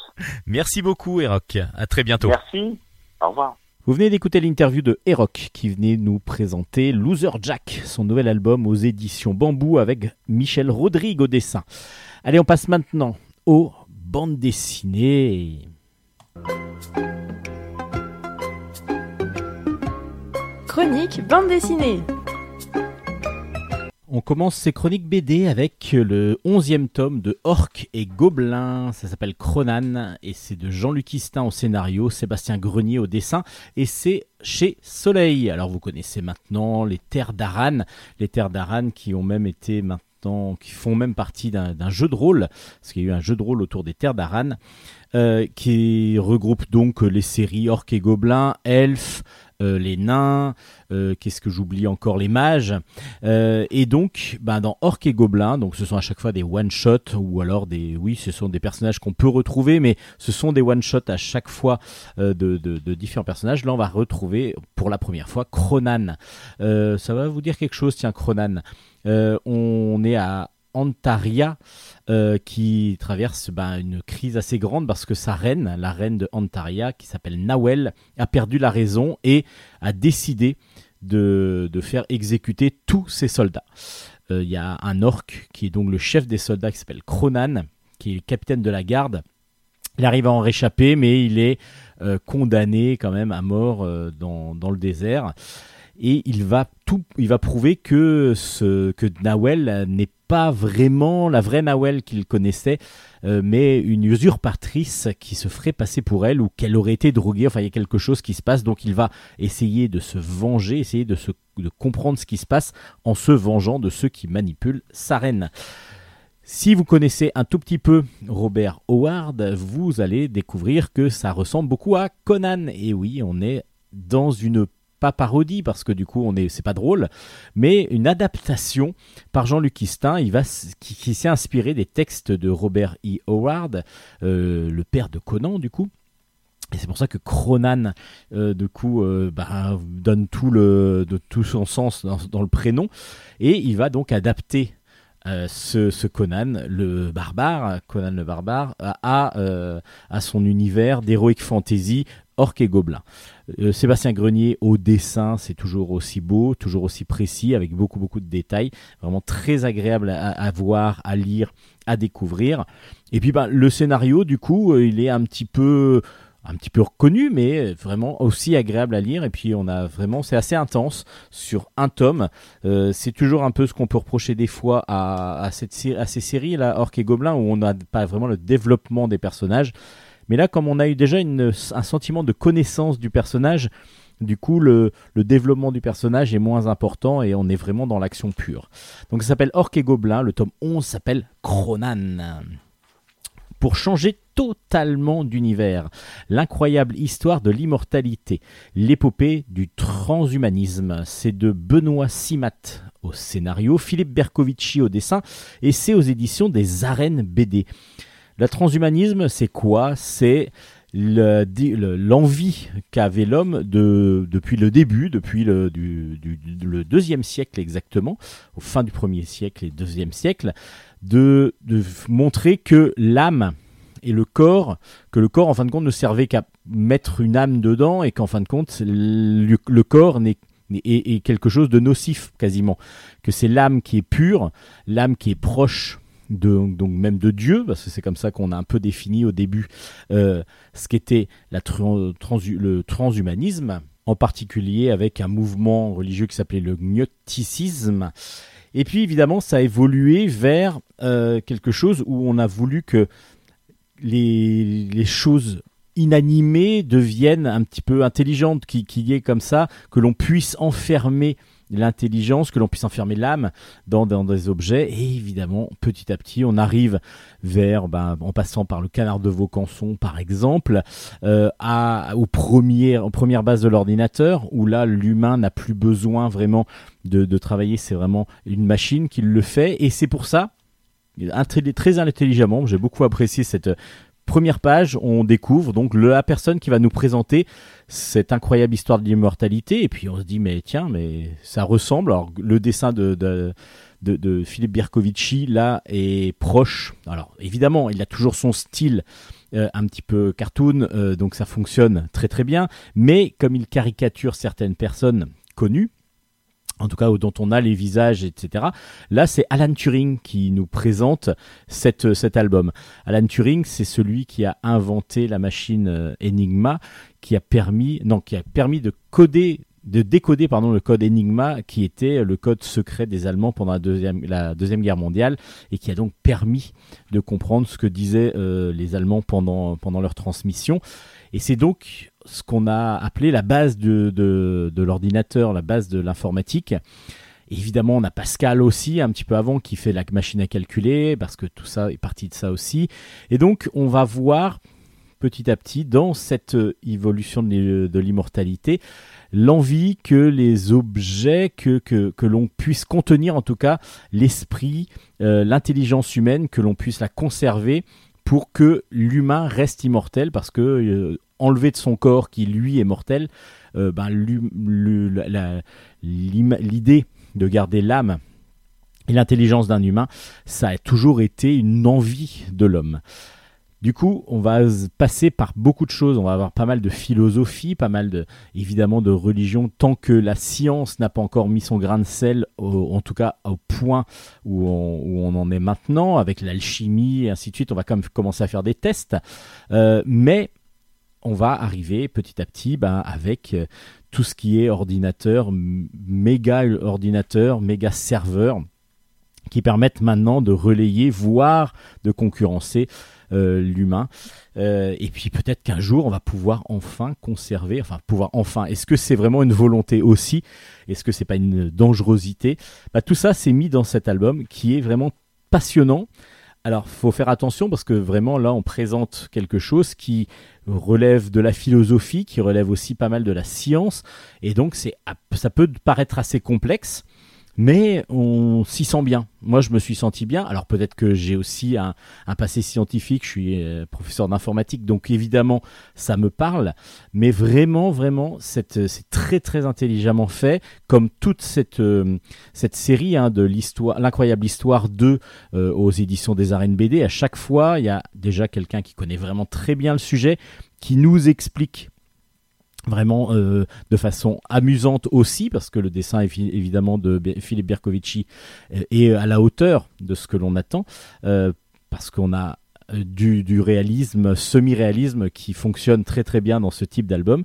S1: Merci beaucoup, Eroc. À très bientôt.
S5: Merci. Au revoir.
S1: Vous venez d'écouter l'interview de Eroc qui venait nous présenter Loser Jack, son nouvel album aux éditions Bambou avec Michel Rodrigue au dessin. Allez, on passe maintenant aux bandes dessinées.
S3: Chronique bande dessinée.
S1: On commence ces chroniques BD avec le 11e tome de Orc et Gobelin. Ça s'appelle Cronan et c'est de Jean-Luc Istin au scénario, Sébastien Grenier au dessin et c'est chez Soleil. Alors vous connaissez maintenant les Terres d'Aran, les Terres d'Aran qui ont même été maintenant, qui font même partie d'un jeu de rôle, parce qu'il y a eu un jeu de rôle autour des Terres d'Aran, euh, qui regroupe donc les séries Orc et Gobelin, Elfes, euh, les nains, euh, qu'est-ce que j'oublie encore, les mages. Euh, et donc, ben, dans Orc et Gobelin, donc ce sont à chaque fois des one-shots ou alors des, oui, ce sont des personnages qu'on peut retrouver, mais ce sont des one-shots à chaque fois euh, de, de- différents personnages. Là, on va retrouver pour la première fois Cronan. Euh, ça va vous dire quelque chose, tiens, Cronan. Euh, on est à Antaria euh, qui traverse ben, une crise assez grande parce que sa reine, la reine de Antaria, qui s'appelle Nawel, a perdu la raison et a décidé de, faire exécuter tous ses soldats. Euh, Il y a un orc qui est donc le chef des soldats qui s'appelle Cronan, qui est le capitaine de la garde. Il arrive à en réchapper, mais il est euh, condamné quand même à mort dans le désert. Et il va tout, il va prouver que ce que n'est pas vraiment la vraie Nawel qu'il connaissait, euh, mais une usurpatrice qui se ferait passer pour elle ou qu'elle aurait été droguée. Enfin, il y a quelque chose qui se passe, donc il va essayer de se venger, essayer de, se, de comprendre ce qui se passe en se vengeant de ceux qui manipulent sa reine. Si vous connaissez un tout petit peu Robert Howard, vous allez découvrir que ça ressemble beaucoup à Conan. Et oui, on est dans une pas parodie parce que du coup on est c'est pas drôle, mais une adaptation par Jean-Luc Istin, il va qui, s'est inspiré des textes de Robert E. Howard, euh, le père de Conan du coup. Et c'est pour ça que Cronan, euh, du coup, euh, bah, donne tout, de, tout son sens dans, le prénom. Et il va donc adapter ce, Conan, le barbare, Conan le barbare, à, à son univers d'heroic fantasy, orc et gobelin. Euh, Sébastien Grenier au dessin, c'est toujours aussi beau, toujours aussi précis, avec beaucoup beaucoup de détails, vraiment très agréable à, à voir, à lire, à découvrir. Et puis ben, le scénario, du coup, euh, il est un petit peu un petit peu reconnu, mais vraiment aussi agréable à lire. Et puis on a vraiment, c'est assez intense sur un tome. Euh, c'est toujours un peu ce qu'on peut reprocher des fois à, à, cette, à ces séries là, Orc et Gobelin, où on n'a pas vraiment le développement des personnages. Mais là, comme on a eu déjà un sentiment de connaissance du personnage, Du coup, le, le développement du personnage est moins important et on est vraiment dans l'action pure. Donc ça s'appelle Orc et Gobelin, le tome 11 s'appelle Cronan. Pour changer totalement d'univers, l'incroyable histoire de l'immortalité, l'épopée du transhumanisme, c'est de Benoît Simat au scénario, Philippe Bercovici au dessin, et c'est aux éditions des Arènes BD. Le transhumanisme, c'est quoi? C'est l'envie qu'avait l'homme de, depuis le début, depuis le, deuxième siècle exactement, au fin du premier siècle et deuxième siècle, de, montrer que l'âme et le corps, que le corps en fin de compte ne servait qu'à mettre une âme dedans et qu'en fin de compte le, corps est quelque chose de nocif quasiment, que c'est l'âme qui est pure, l'âme qui est proche donc même de Dieu, parce que c'est comme ça qu'on a un peu défini au début euh, ce qu'était le transhumanisme, en particulier avec un mouvement religieux qui s'appelait le gnosticisme. Et puis évidemment, ça a évolué vers euh, quelque chose où on a voulu que les, les choses inanimées deviennent un petit peu intelligentes, qui, qui est comme ça, que l'on puisse enfermer l'intelligence, que l'on puisse enfermer l'âme dans, dans des objets. Et évidemment, petit à petit, on arrive vers, ben, en passant par le canard de Vaucanson, par exemple, euh, à, aux, premières, premières bases de l'ordinateur, où là, l'humain n'a plus besoin vraiment de, de travailler, c'est vraiment une machine qui le fait. Et c'est pour ça, très intelligemment, j'ai beaucoup apprécié cette première page, on découvre donc la personne qui va nous présenter cette incroyable histoire de l'immortalité, et puis on se dit, mais tiens, mais ça ressemble. Alors, le dessin de, Philippe Bercovici, là, est proche. Alors, évidemment, il a toujours son style euh, un petit peu cartoon, euh, donc ça fonctionne très très bien, mais comme il caricature certaines personnes connues, en tout cas dont on a les visages, etc. Là, c'est Alan Turing qui nous présente cette, cet album. Alan Turing, c'est celui qui a inventé la machine euh, Enigma, qui a permis, non, qui a permis de coder, de décoder, pardon, le code Enigma, qui était le code secret des Allemands pendant la deuxième, la deuxième guerre mondiale, et qui a donc permis de comprendre ce que disaient euh, les Allemands pendant, pendant leur transmission. Et c'est donc ce qu'on a appelé la base de, de, l'ordinateur, la base de l'informatique. Évidemment, on a Pascal aussi, un petit peu avant, qui fait la machine à calculer, parce que tout ça est parti de ça aussi. Et donc, on va voir petit à petit, dans cette euh, évolution de l'immortalité, l'envie que les objets, que, que, que l'on puisse contenir en tout cas l'esprit, euh, l'intelligence humaine, que l'on puisse la conserver pour que l'humain reste immortel, parce que euh, enlevé de son corps qui lui est mortel, euh, ben, l'idée de garder l'âme et l'intelligence d'un humain, ça a toujours été une envie de l'homme. Du coup, on va passer par beaucoup de choses. On va avoir pas mal de philosophie, pas mal de, évidemment, de religion. Tant que la science n'a pas encore mis son grain de sel, en tout cas au point où on, où on en est maintenant, avec l'alchimie et ainsi de suite, on va quand même commencer à faire des tests. Euh, mais on va arriver petit à petit ben, avec euh, tout ce qui est ordinateur, méga ordinateur, méga serveur, qui permettent maintenant de relayer, voire de concurrencer euh, l'humain. Euh, et puis peut-être qu'un jour, on va pouvoir enfin conserver, enfin pouvoir enfin, est-ce que c'est vraiment une volonté aussi? Est-ce que c'est pas une dangerosité? Bah, Tout ça, c'est mis dans cet album qui est vraiment passionnant. Alors, faut faire attention parce que vraiment là, on présente quelque chose qui relève de la philosophie, qui relève aussi pas mal de la science, et donc c'est ça peut paraître assez complexe, mais on s'y sent bien. Moi, je me suis senti bien. Alors peut-être que j'ai aussi un, passé scientifique, je suis euh, professeur d'informatique, donc évidemment, ça me parle, mais vraiment, vraiment, cette- c'est très, très intelligemment fait, comme toute cette, euh, série hein, de l'histoire, l'incroyable histoire 2 euh, aux éditions des arènes BD. À chaque fois, il y a déjà quelqu'un qui connaît vraiment très bien le sujet, qui nous explique vraiment euh, de façon amusante aussi, parce que le dessin évi- évidemment de Philippe Bercovici euh, est à la hauteur de ce que l'on attend, euh, parce qu'on a euh, du, du réalisme, semi-réalisme qui fonctionne très très bien dans ce type d'album.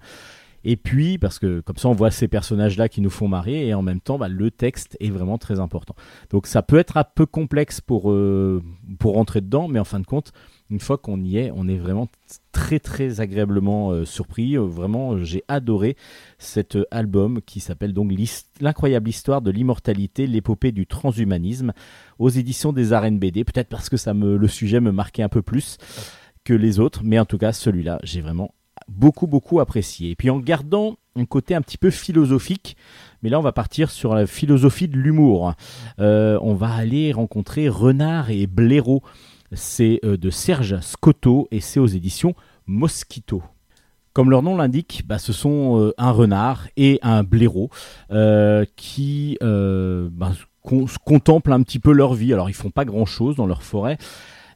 S1: Et puis, parce que comme ça, on voit ces personnages-là qui nous font marrer, et en même temps, bah, le texte est vraiment très important. Donc, ça peut être un peu complexe pour, euh, pour rentrer dedans, mais en fin de compte, une fois qu'on y est, on est vraiment très très agréablement euh, surpris. Euh, vraiment, euh, j'ai adoré cet album qui s'appelle donc L'incroyable histoire de l'immortalité, l'épopée du transhumanisme aux éditions des arènes BD. Peut-être parce que ça me, le sujet me marquait un peu plus que les autres, mais en tout cas, celui-là, j'ai vraiment beaucoup beaucoup apprécié. Et puis en gardant un côté un petit peu philosophique, mais là on va partir sur la philosophie de l'humour. On va aller rencontrer Renard et Blaireau. C'est euh, de Serge Scotto et c'est aux éditions Mosquito. Comme leur nom l'indique, bah, ce sont euh, un renard et un blaireau euh, qui euh, bah, con- contemplent un petit peu leur vie. Alors ils font pas grand chose dans leur forêt.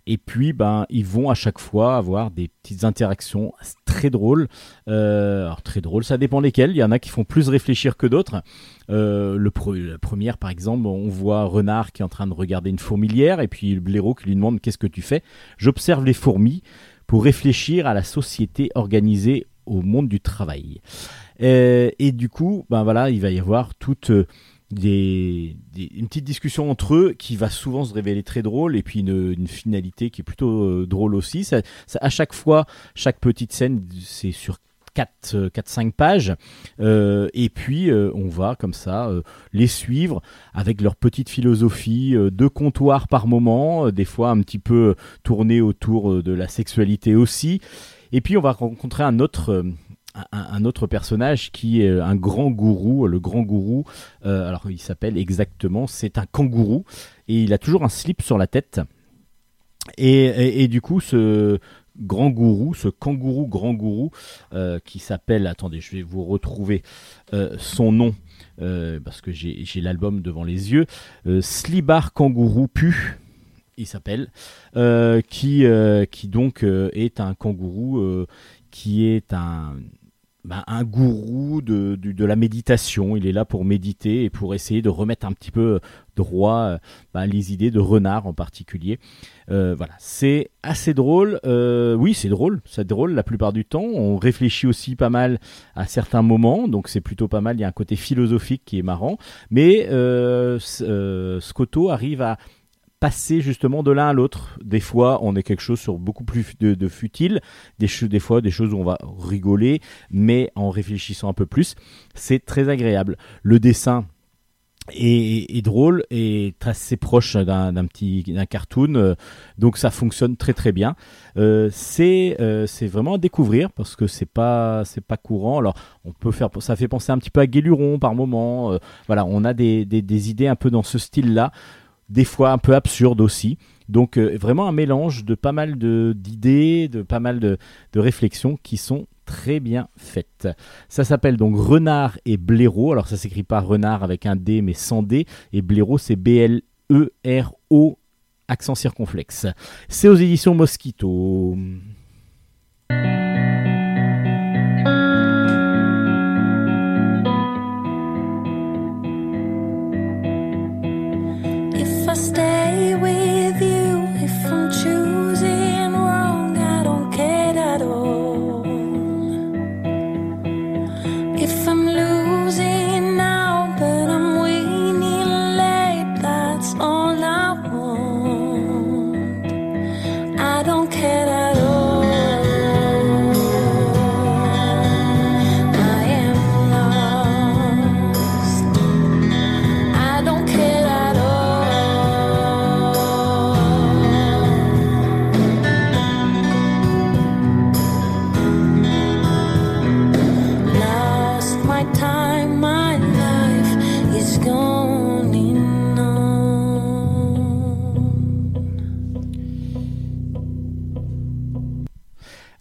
S1: Et puis, ben, ils vont à chaque fois avoir des petites interactions très drôles. Euh, alors, très drôles, ça dépend lesquelles. Il y en a qui font plus réfléchir que d'autres. Euh, le première, par exemple, on voit Renard qui est en train de regarder une fourmilière, et puis blaireau qui lui demande Qu'est-ce que tu fais? J'observe les fourmis pour réfléchir à la société organisée au monde du travail. Euh, et du coup, ben voilà, il va y avoir toute des, des- une petite discussion entre eux qui va souvent se révéler très drôle et puis une, une finalité qui est plutôt euh, drôle aussi. Ça, ça- à chaque fois, chaque petite scène, c'est sur 4-5 pages. Euh, et puis, euh, on va comme ça euh, les suivre avec leur petite philosophie euh, de comptoir par moment, euh, des fois un petit peu euh, tourné autour euh, de la sexualité aussi. Et puis, on va rencontrer un autre. Euh, un, autre personnage qui est un grand gourou, le grand gourou. euh, alors il s'appelle exactement, c'est un kangourou et il a toujours un slip sur la tête. Et, et- du coup, ce grand gourou, ce kangourou grand gourou, euh, qui s'appelle, attendez, je vais vous retrouver euh, son nom euh, parce que j'ai l'album devant les yeux, euh, Slibar Kangourou Pu. Il s'appelle, euh, qui, euh, qui donc euh, est un kangourou euh, qui est un, ben, un gourou de, de la méditation. Il est là pour méditer et pour essayer de remettre un petit peu droit euh, ben, les idées de renard en particulier. Euh, voilà, c'est assez drôle. Euh, oui, c'est drôle, c'est drôle la plupart du temps. On réfléchit aussi pas mal à certains moments, donc c'est plutôt pas mal. Il y a un côté philosophique qui est marrant, mais euh, euh, Scotto arrive à passer justement de l'un à l'autre. Des fois, on est quelque chose sur beaucoup plus de, de futile, des, fois des choses où on va rigoler, mais en réfléchissant un peu plus, c'est très agréable. Le dessin est, drôle et assez proche d'un petit cartoon, euh, donc ça fonctionne très très bien. Euh, c'est euh, c'est vraiment à découvrir parce que c'est pas c'est pas courant. Alors on peut faire ça fait penser un petit peu à Guéluron par moment. Voilà, on a des, des, des idées un peu dans ce style-là, des fois un peu absurdes aussi. Donc euh, vraiment un mélange de pas mal d'idées, de pas mal de, réflexions qui sont très bien faites. Ça s'appelle donc Renard et Blaireau. Alors ça s'écrit pas Renard avec un D mais sans D et Blaireau c'est B L E R O accent circonflexe. C'est aux éditions Mosquito.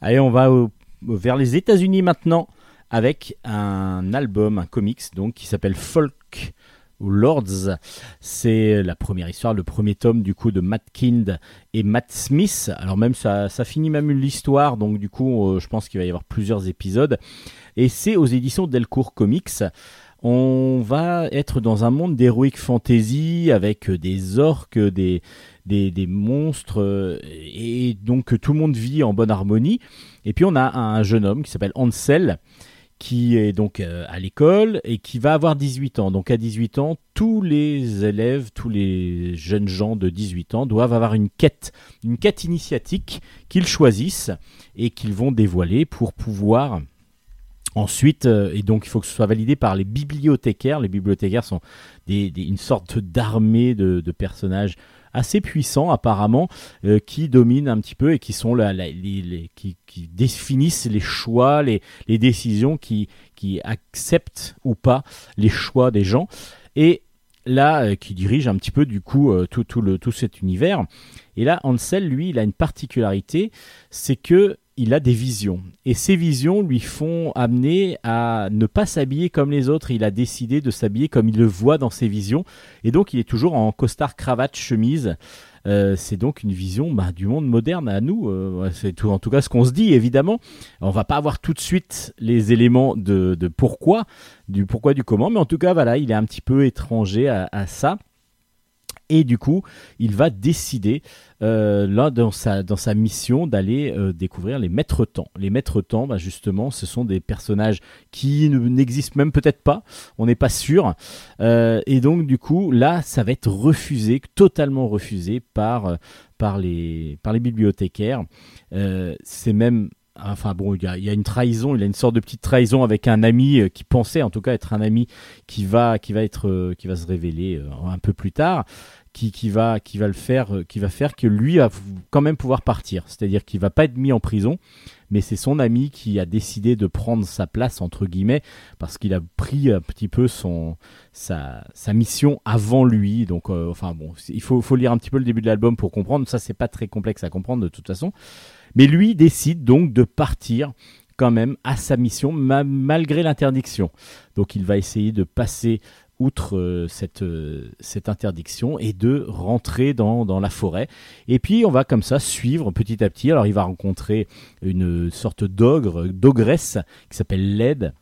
S1: Allez, on va vers les États-Unis maintenant avec un album, un comics donc qui s'appelle Folk Lords. C'est la première histoire, le premier tome du coup de Matt Kind et Matt Smith. Alors même ça, ça finit même l'histoire, donc du coup euh, je pense qu'il va y avoir plusieurs épisodes. Et c'est aux éditions Delcourt Comics. On va être dans un monde d'heroic fantasy avec des orques, des, des, des monstres, euh, et donc tout le monde vit en bonne harmonie. Et puis on a un jeune homme qui s'appelle Ansel, qui est donc euh, à l'école et qui va avoir 18 ans. Donc à 18 ans, tous les élèves, tous les jeunes gens de 18 ans doivent avoir une quête, une quête initiatique qu'ils choisissent et qu'ils vont dévoiler pour pouvoir ensuite, euh, et donc il faut que ce soit validé par les bibliothécaires. Les bibliothécaires sont des- une sorte d'armée de personnages assez puissants apparemment euh, qui dominent un petit peu et qui sont la- qui, définissent les choix, les, décisions, qui, acceptent ou pas les choix des gens et là euh, qui dirige un petit peu du coup euh, tout, tout cet univers. Et là, Ansel, lui, il a une particularité, c'est que il a des visions. Et ces visions lui font amener à ne pas s'habiller comme les autres. Il a décidé de s'habiller comme il le voit dans ses visions. Et donc, il est toujours en costard, cravate, chemise. Euh, c'est donc une vision bah, du monde moderne à nous. Euh, c'est en tout cas ce qu'on se dit, évidemment. On va pas avoir tout de suite les éléments de, pourquoi, du pourquoi, du comment. Mais en tout cas, voilà, il est un petit peu étranger à ça. Et du coup, il va décider, euh, là, dans sa, mission, d'aller euh, découvrir les maîtres temps. Les maîtres temps, bah, justement, ce sont des personnages qui ne- n'existent même peut-être pas, on n'est pas sûr. Euh, et donc, du coup, là, ça va être refusé, totalement refusé par, les, par les bibliothécaires. C'est même Enfin bon, il y, a, y a une trahison, il a une sorte de petite trahison avec un ami euh, qui pensait en tout cas être un ami qui va, qui va être, euh, qui va se révéler euh, un peu plus tard, qui, qui va, qui va le faire, qui va faire que lui va quand même pouvoir partir. C'est-à-dire qu'il va pas être mis en prison, mais c'est son ami qui a décidé de prendre sa place entre guillemets parce qu'il a pris un petit peu son sa, sa mission avant lui. Donc euh, enfin bon, il faut, faut lire un petit peu le début de l'album pour comprendre. Ça c'est pas très complexe à comprendre de toute façon. Mais lui décide donc de partir quand même à sa mission ma- malgré l'interdiction. Donc il va essayer de passer outre euh, cette, euh, cette interdiction et de rentrer dans, dans la forêt. Et puis on va comme ça suivre petit à petit. Alors il va rencontrer une sorte d'ogre, d'ogresse qui s'appelle Led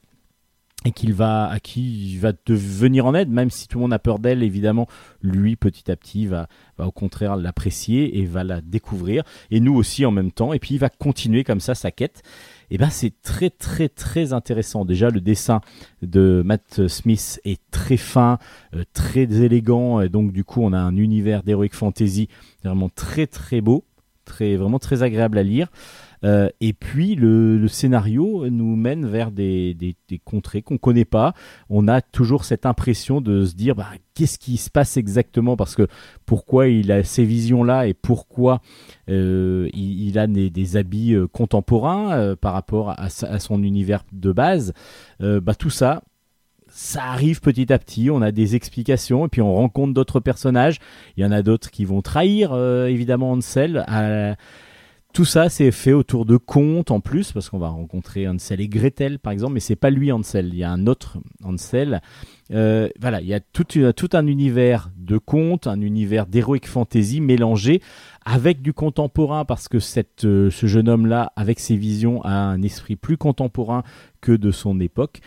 S1: et qu'il va à qui il va te venir en aide même si tout le monde a peur d'elle évidemment lui petit à petit va, va au contraire l'apprécier et va la découvrir. Et nous aussi en même temps. Et puis il va continuer comme ça sa quête. Et ben c'est très très très intéressant. Déjà le dessin de Matt Smith est très fin euh, très élégant. Et donc du coup on a un univers d'heroic fantasy vraiment très très beau très vraiment très agréable à lire euh, et puis le, scénario nous mène vers des, contrées qu'on connaît pas. On a toujours cette impression de se dire bah, qu'est-ce qui se passe exactement? Parce que pourquoi il a ces visions là et pourquoi euh, il, a des, habits euh, contemporains par rapport à, son univers de base? Bah, tout ça. Ça arrive petit à petit, on a des explications et puis on rencontre d'autres personnages. Il y en a d'autres qui vont trahir évidemment Ansel. Tout ça, c'est fait autour de contes en plus, parce qu'on va rencontrer Hansel et Gretel, par exemple, mais c'est pas lui Hansel, il y a un autre Hansel. Euh, voilà, il y a tout, un univers de contes, un univers d'heroic fantasy mélangé avec du contemporain, parce que euh, ce jeune homme-là, avec ses visions, a un esprit plus contemporain que de son époque.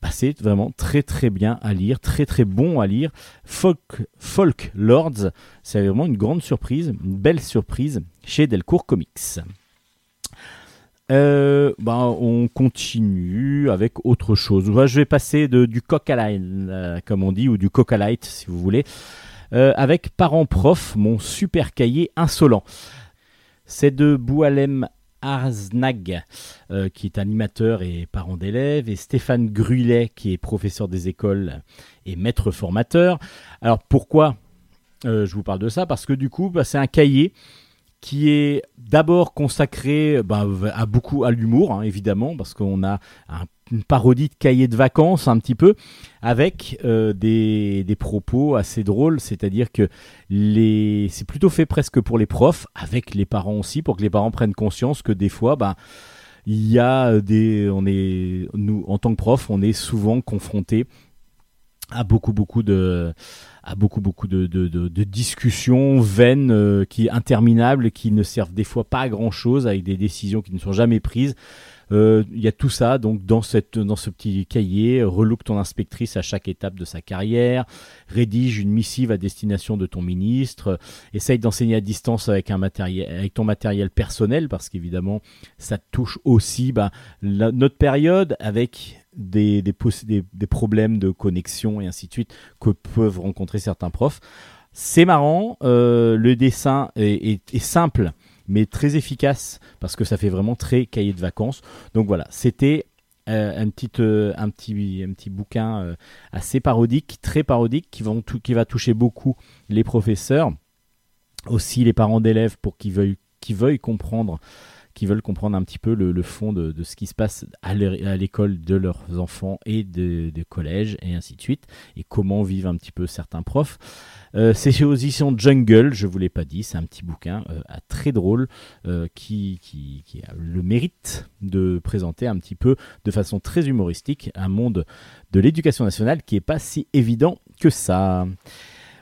S1: Bah, c'est vraiment très très bien à lire, très très bon à lire. Folk Lords, c'est vraiment une grande surprise, une belle surprise chez Delcourt Comics. Euh, bah, on continue avec autre chose. Bah, je vais passer du coq à l'âne, euh, comme on dit, ou du coq à light, si vous voulez, euh, avec Parents Prof, mon super cahier insolent. C'est de Boualem Arznag, euh, qui est animateur et parent d'élèves, et Stéphane Grulet, qui est professeur des écoles et maître formateur. Alors pourquoi je vous parle de ça? Parce que du coup, bah, c'est un cahier qui est d'abord consacré bah, à beaucoup à l'humour, hein, évidemment, parce qu'on a un- une parodie de cahier de vacances un petit peu, avec euh, des, des propos assez drôles, c'est-à-dire que les, c'est plutôt fait presque pour les profs, avec les parents aussi, pour que les parents prennent conscience que des fois, bah, il y a des, on est, nous, en tant que prof, on est souvent confrontés à beaucoup, beaucoup de, beaucoup, beaucoup de, de, discussions vaines, euh, qui interminables, qui ne servent des fois pas à grand chose, avec des décisions qui ne sont jamais prises. Euh, Il y a tout ça donc dans, cette, dans ce petit cahier. Relook ton inspectrice à chaque étape de sa carrière. Rédige une missive à destination de ton ministre. Essaye d'enseigner à distance avec, un matériel, avec ton matériel personnel parce qu'évidemment ça touche aussi bah, notre période avec des, des, problèmes de connexion et ainsi de suite que peuvent rencontrer certains profs. C'est marrant, euh, le dessin est, simple mais très efficace parce que ça fait vraiment très cahier de vacances. Donc voilà, c'était euh, un, petit, euh, un, petit, un petit bouquin assez parodique, très parodique, qui, vont tou- qui va toucher beaucoup les professeurs, aussi les parents d'élèves pour qu'ils veuillent, veuillent comprendre qui veulent comprendre un petit peu le, fond de, ce qui se passe à l'é- à l'école de leurs enfants et de, de collège et ainsi de suite, et comment vivent un petit peu certains profs. Euh, c'est chez aux éditions Jungle, je vous l'ai pas dit, c'est un petit bouquin euh, très drôle euh, qui, qui, a le mérite de présenter un petit peu de façon très humoristique un monde de l'éducation nationale qui est pas si évident que ça.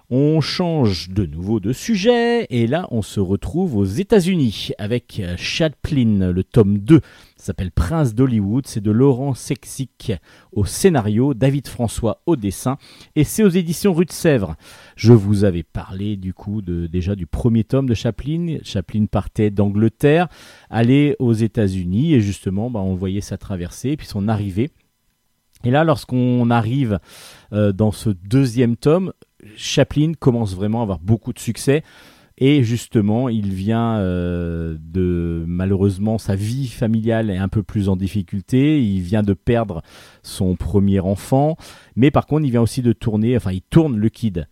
S1: On change de nouveau de sujet et là on se retrouve aux États-Unis avec euh, Chaplin, le tome 2. Ça s'appelle Prince d'Hollywood, c'est de Laurent Sexic au scénario, David François au dessin et c'est aux éditions Rue de Sèvres. Je vous avais parlé du coup déjà du premier tome de Chaplin. Chaplin partait d'Angleterre, allait aux États-Unis et justement bah, on voyait sa traversée puis son arrivée. Et là, lorsqu'on arrive euh, dans ce deuxième tome, Chaplin commence vraiment à avoir beaucoup de succès. Et justement, il vient euh, de malheureusement sa vie familiale est un peu plus en difficulté. Il vient de perdre son premier enfant, mais par contre, il vient aussi de tourner. Enfin, il tourne le Kid,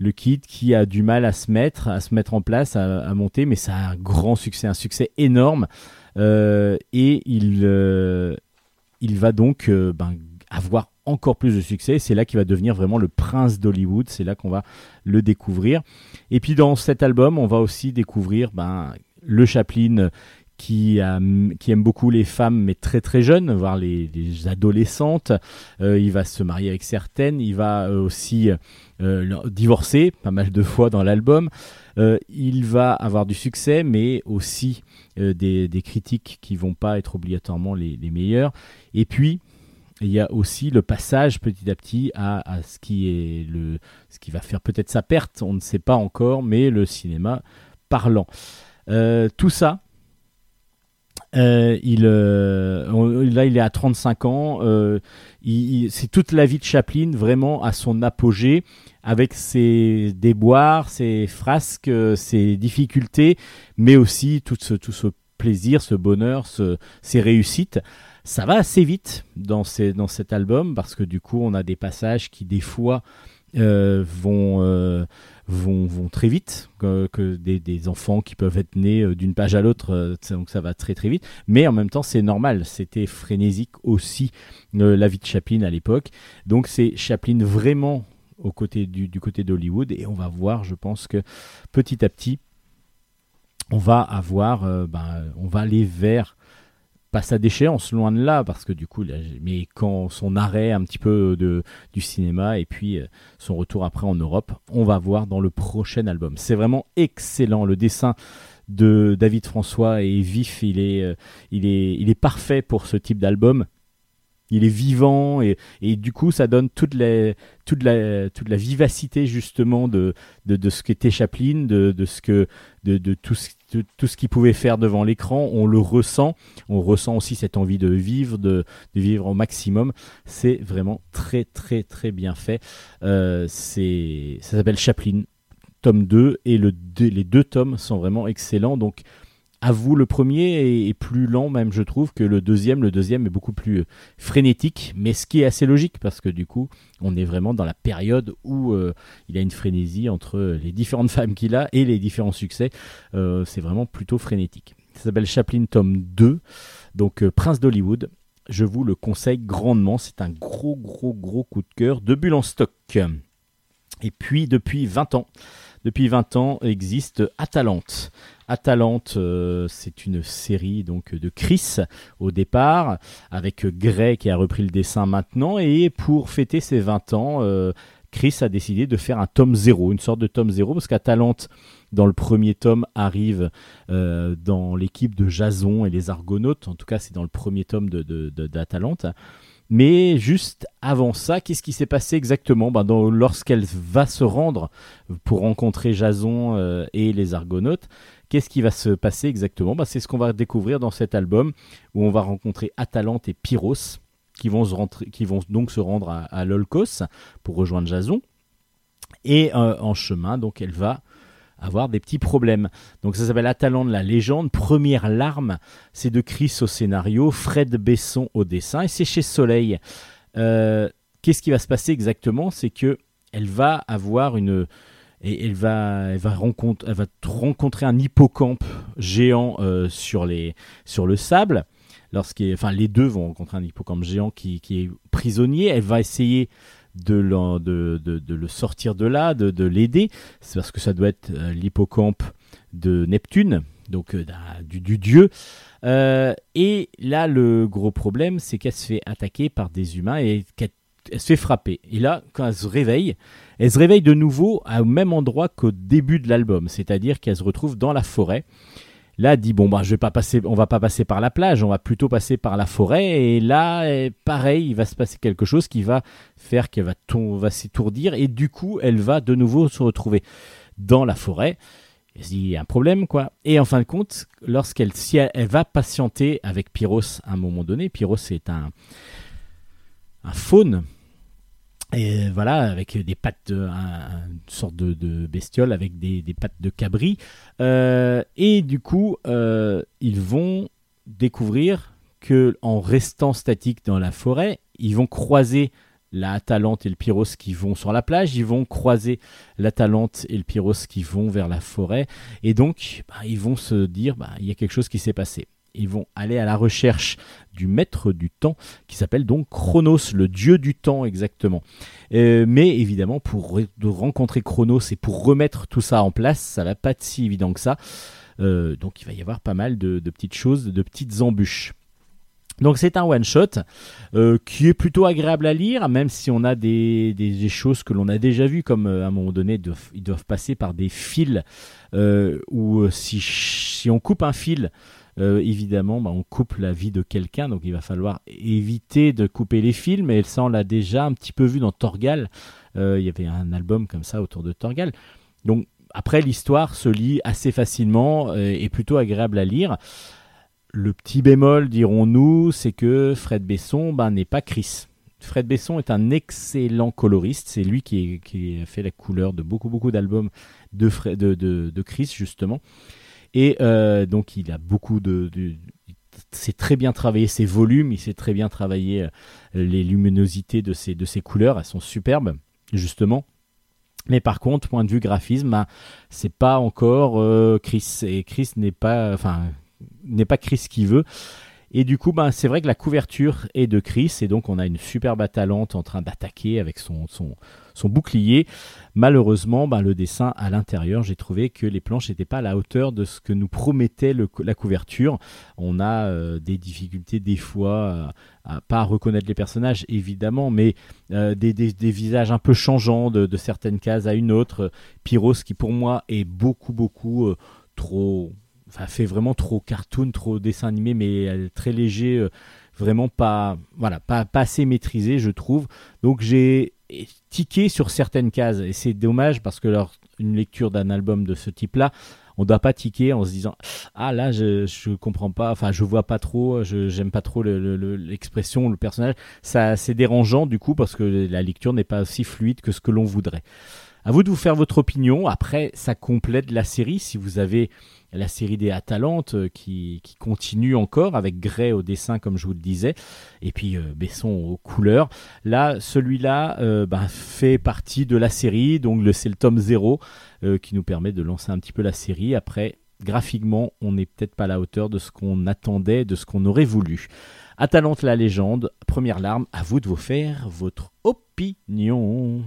S1: le Kid qui a du mal à se mettre, à se mettre en place, à, monter, mais ça a un grand succès, un succès énorme. Euh, et il euh, il va donc ben, avoir encore plus de succès. C'est là qu'il va devenir vraiment le prince d'Hollywood. C'est là qu'on va le découvrir. Et puis dans cet album, on va aussi découvrir ben, le Chaplin qui, a- qui aime beaucoup les femmes, mais très très jeunes, voire les, les adolescentes. Euh, il va se marier avec certaines. Il va euh, aussi euh, divorcer pas mal de fois dans l'album. Euh, il va avoir du succès, mais aussi euh, des, des critiques qui vont pas être obligatoirement les, les meilleures. Et puis, il y a aussi le passage petit à petit à, ce qui est le, ce qui va faire peut-être sa perte, on ne sait pas encore, mais le cinéma parlant. Euh, tout ça, euh, il, euh, là, il est à 35 ans. c'est toute la vie de Chaplin vraiment à son apogée, avec ses déboires, ses frasques, ses difficultés, mais aussi tout ce, tout ce plaisir, ce bonheur, ce- ses réussites. Ça va assez vite dans, ces, dans cet album parce que du coup, on a des passages qui, des fois, euh, vont, euh, vont, vont très vite, que, des, des enfants qui peuvent être nés euh, d'une page à l'autre, donc ça va très très vite. Mais en même temps, c'est normal, c'était frénésique aussi la vie de Chaplin à l'époque. Donc c'est Chaplin vraiment au côté du, du côté d'Hollywood et on va voir, je pense que petit à petit, on va avoir, ben, on va aller vers pas sa déchéance, loin de là, parce que du coup, mais quand son arrêt un petit peu de, du cinéma et puis euh, son retour après en Europe, on va voir dans le prochain album. C'est vraiment excellent. Le dessin de David François est vif, il est, euh, il est, il est parfait pour ce type d'album. Il est vivant et, et du coup ça donne toute la, toute la, toute la vivacité justement de, de, de ce qu'était Chaplin, de, de, ce que, de, de tout ce, tout ce qu'il pouvait faire devant l'écran. On le ressent, on ressent aussi cette envie de vivre, de, vivre au maximum. C'est vraiment très très très bien fait. Euh, ça s'appelle Chaplin, tome 2 et les deux tomes sont vraiment excellents. Donc à vous, le premier est, plus lent même je trouve que le deuxième. Le deuxième est beaucoup plus euh, frénétique, mais ce qui est assez logique parce que du coup on est vraiment dans la période où euh, il a une frénésie entre les différentes femmes qu'il a et les différents succès. Euh, c'est vraiment plutôt frénétique. Ça s'appelle Chaplin tome 2, donc euh, Prince d'Hollywood. Je vous le conseille grandement. C'est un gros, gros, gros coup de cœur de bulle en stock. Et puis, depuis 20 ans, depuis 20 ans existe Atalante. Atalante, euh, c'est une série donc de Chris au départ, avec Gray qui a repris le dessin maintenant. Et pour fêter ses 20 ans, euh, Chris a décidé de faire un tome 0, une sorte de tome 0, parce qu'Atalante, dans le premier tome, arrive euh, dans l'équipe de Jason et les Argonautes. En tout cas, c'est dans le premier tome de, de- de- d'Atalante. Mais juste avant ça, qu'est-ce qui s'est passé exactement? Ben, Lorsqu'elle va se rendre pour rencontrer Jason et les Argonautes, qu'est-ce qui va se passer exactement? Ben, C'est ce qu'on va découvrir dans cet album où on va rencontrer Atalante et Pyros. qui vont, se donc se rendre à, à Lolkos pour rejoindre Jason. Et euh, en chemin, donc elle va avoir des petits problèmes. Donc ça s'appelle Atalante la légende. Première larme, c'est de Chris au scénario, Fred Besson au dessin, et c'est chez Soleil. Euh, Qu'est-ce qui va se passer exactement? C'est que elle va avoir une et elle va, elle va, elle va rencontrer un hippocampe géant euh, sur, les, sur le sable. Enfin, les deux vont rencontrer un hippocampe géant qui, est prisonnier. Elle va essayer de, le sortir de là, de, de l'aider. C'est parce que ça doit être euh, l'hippocampe de Neptune, donc euh, du, du dieu. Et là, le gros problème, c'est qu'elle se fait attaquer par des humains et qu'elle elle se fait frapper. Et là, quand elle se réveille, elle se réveille de nouveau au même endroit qu'au début de l'album, c'est-à-dire qu'elle se retrouve dans la forêt. Là, elle dit bon bah je vais pas passer, on va pas passer par la plage, on va plutôt passer par la forêt. Et là, eh, pareil, il va se passer quelque chose qui va faire qu'elle va, va s'étourdir et du coup, elle va de nouveau se retrouver dans la forêt. Elle dit il y a un problème quoi. Et en fin de compte, lorsqu'elle si elle, va patienter avec Pyros à un moment donné, Pyros c'est un un faune et voilà, avec des pattes, de, un- une sorte de, bestiole avec des, pattes de cabri. Euh, et du coup, euh, ils vont découvrir que en restant statiques dans la forêt, ils vont croiser la Atalante et le Pyros qui vont sur la plage, ils vont croiser l'Atalante et le Pyros qui vont vers la forêt, et donc bah, ils vont se dire, bah, il y a quelque chose qui s'est passé. Ils vont aller à la recherche du maître du temps, qui s'appelle donc Chronos, le dieu du temps exactement. Euh, mais évidemment, pour rencontrer Chronos et pour remettre tout ça en place, ça va pas être si évident que ça. Euh, donc il va y avoir pas mal de, petites choses, de petites embûches. Donc c'est un one shot euh, qui est plutôt agréable à lire, même si on a des, choses que l'on a déjà vues, comme à un moment donné ils doivent, passer par des fils euh, où si on coupe un fil, euh, évidemment, bah, on coupe la vie de quelqu'un, donc il va falloir éviter de couper les fils, mais ça on l'a déjà un petit peu vu dans Torgal. Euh, il y avait un album comme ça autour de Torgal. Donc après l'histoire se lit assez facilement euh, et plutôt agréable à lire. Le petit bémol, dirons-nous, c'est que Fred Besson ben, n'est pas Chris. Fred Besson est un excellent coloriste. C'est lui qui, est- qui a fait la couleur de beaucoup, beaucoup d'albums de- de Chris, justement. Et euh, donc, il a beaucoup de. de sait très bien travailler ses volumes, il sait très bien travailler euh, les luminosités de ses, de ses couleurs. Elles sont superbes, justement. Mais par contre, point de vue graphisme, ben, c'est pas encore euh, Chris. Et Chris n'est pas. Enfin, n'est pas Chris qui veut. Et du coup, ben, c'est vrai que la couverture est de Chris, et donc on a une superbe Atalante en train d'attaquer avec son, bouclier. Malheureusement, ben, le dessin à l'intérieur, j'ai trouvé que les planches n'étaient pas à la hauteur de ce que nous promettait la couverture. On a euh, des difficultés des fois à, pas reconnaître les personnages, évidemment, mais euh, des, visages un peu changeants de, de certaines cases à une autre. Pyros, qui pour moi est beaucoup, beaucoup euh, trop enfin, fait vraiment trop cartoon, trop dessin animé, mais euh, très léger, euh, vraiment pas, voilà, pas, assez maîtrisé, je trouve. Donc j'ai tiqué sur certaines cases et c'est dommage parce que lors une lecture d'un album de ce type-là, on doit pas tiquer en se disant ah là je je comprends pas, enfin je vois pas trop, je j'aime pas trop le- le- le- l'expression, le, personnage. C'est dérangeant du coup parce que la lecture n'est pas aussi fluide que ce que l'on voudrait. À vous de vous faire votre opinion. Après, ça complète la série. Si vous avez la série des Atalantes euh, qui, continue encore avec Gray au dessin, comme je vous le disais, et puis euh, Besson aux couleurs. Là, celui-là euh, ben, fait partie de la série, donc c'est le tome 0 euh, qui nous permet de lancer un petit peu la série. Après, graphiquement, on n'est peut-être pas à la hauteur de ce qu'on attendait, de ce qu'on aurait voulu. Atalante la légende, première larme, à vous de vous faire votre opinion.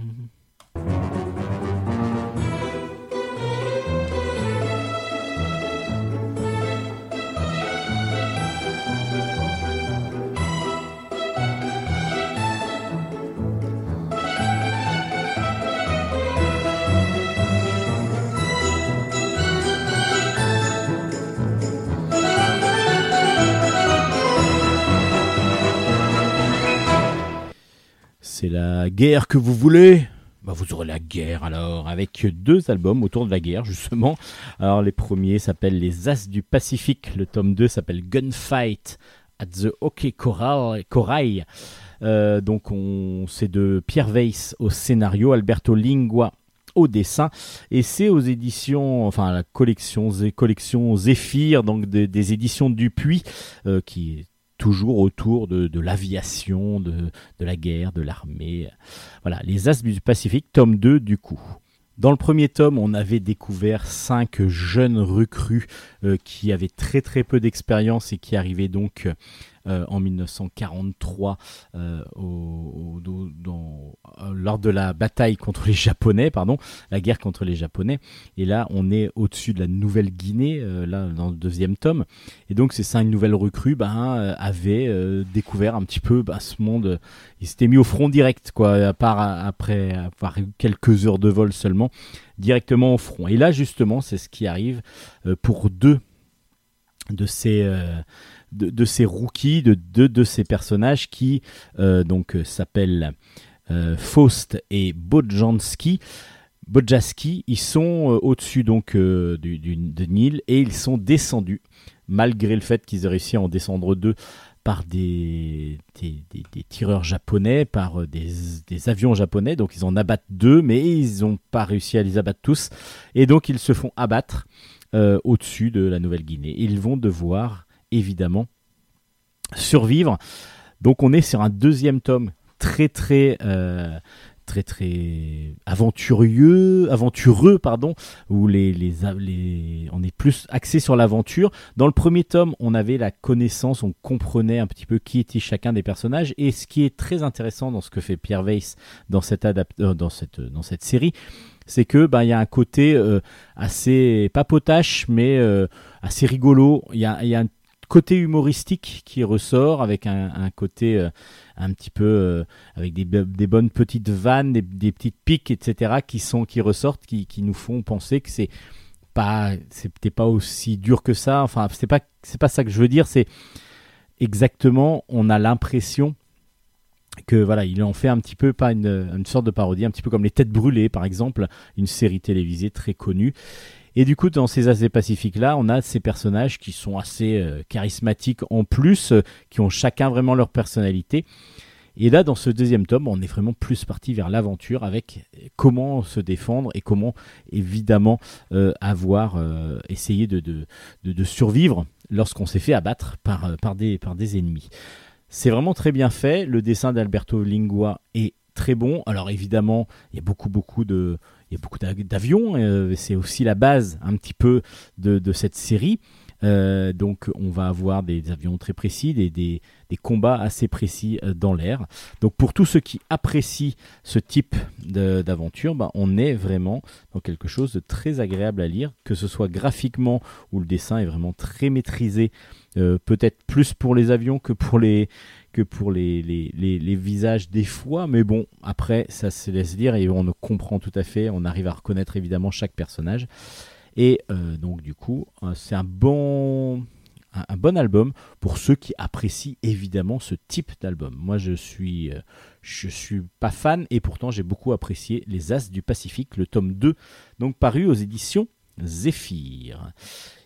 S1: C'est la guerre que vous voulez? Bah vous aurez la guerre alors, avec deux albums autour de la guerre justement. Alors les premiers s'appellent Les As du Pacifique, le tome 2 s'appelle Gunfight at the Hockey Coral, Corail. Euh, donc on, c'est de Pierre Weiss au scénario, Alberto Lingua au dessin et c'est aux éditions enfin la collection collection Zéphyr donc des- des éditions Dupuis euh, qui est toujours autour de, l'aviation de, de la guerre de l'armée. Voilà les As du Pacifique tome 2 du coup. Dans le premier tome, on avait découvert cinq jeunes recrues euh, qui avaient très très peu d'expérience et qui arrivaient donc euh, en 1943 euh, euh, lors de la bataille contre les Japonais, pardon, la guerre contre les Japonais. Et là, on est au-dessus de la Nouvelle-Guinée, là dans le deuxième tome. Et donc ces cinq nouvelles recrues ben, avaient découvert un petit peu ben, ce monde. Ils s'étaient mis au front direct, quoi, à part après avoir quelques heures de vol seulement, directement au front. Et là, justement, c'est ce qui arrive pour deux de ces de, ces rookies, de deux de ces personnages qui euh, donc euh, s'appellent euh, Faust et Bodjanski. Bodjaski, ils sont au-dessus donc du, de Nil et ils sont descendus malgré le fait qu'ils aient réussi à en descendre deux par des, tireurs japonais, par des, avions japonais. Donc ils en abattent deux, mais ils n'ont pas réussi à les abattre tous. Et donc ils se font abattre au-dessus de la Nouvelle-Guinée. Ils vont devoir évidemment survivre. Donc on est sur un deuxième tome très très euh, très très aventureux, aventureux pardon, où les, les, on est plus axé sur l'aventure. Dans le premier tome, on avait la connaissance, on comprenait un petit peu qui était chacun des personnages. Et ce qui est très intéressant dans ce que fait Pierre Weiss dans cette euh, dans cette dans cette série, c'est que ben il y a un côté euh, assez pas potache mais assez rigolo. Il y a, côté humoristique qui ressort avec un, côté euh, un petit peu euh, avec des, des bonnes petites vannes, des, des petites piques, etc. qui sont qui ressortent, qui, qui nous font penser que c'est pas c'était pas aussi dur que ça. Enfin, c'est pas c'est pas ça que je veux dire. C'est exactement, on a l'impression que voilà, il en fait un petit peu pas une, une sorte de parodie, un petit peu comme les Têtes brûlées par exemple, une série télévisée très connue. Et du coup, dans ces As Pacifiques là, on a ces personnages qui sont assez euh, charismatiques en plus, euh, qui ont chacun vraiment leur personnalité. Et là, dans ce deuxième tome, on est vraiment plus parti vers l'aventure avec comment se défendre et comment, évidemment, euh, avoir euh, essayé de, survivre lorsqu'on s'est fait abattre euh, par, des, par des ennemis. C'est vraiment très bien fait. Le dessin d'Alberto Lingua est très bon. Alors évidemment, il y a beaucoup, beaucoup de, il y a beaucoup d'av- d'avions. euh, c'est aussi la base un petit peu de, cette série. Euh, donc on va avoir des avions très précis, des, des, combats assez précis euh, dans l'air. Donc pour tous ceux qui apprécient ce type d'aventure, bah, on est vraiment dans quelque chose de très agréable à lire, que ce soit graphiquement où le dessin est vraiment très maîtrisé, peut-être plus pour les avions que pour les que pour les, les, les, visages des fois, mais bon, après, ça se laisse dire et on comprend tout à fait, on arrive à reconnaître évidemment chaque personnage. Et euh, donc, du coup, euh, c'est un bon, un bon album pour ceux qui apprécient évidemment ce type d'album. Moi, je suis, euh, je suis pas fan et pourtant j'ai beaucoup apprécié Les As du Pacifique, le tome 2, donc paru aux éditions Zéphyr.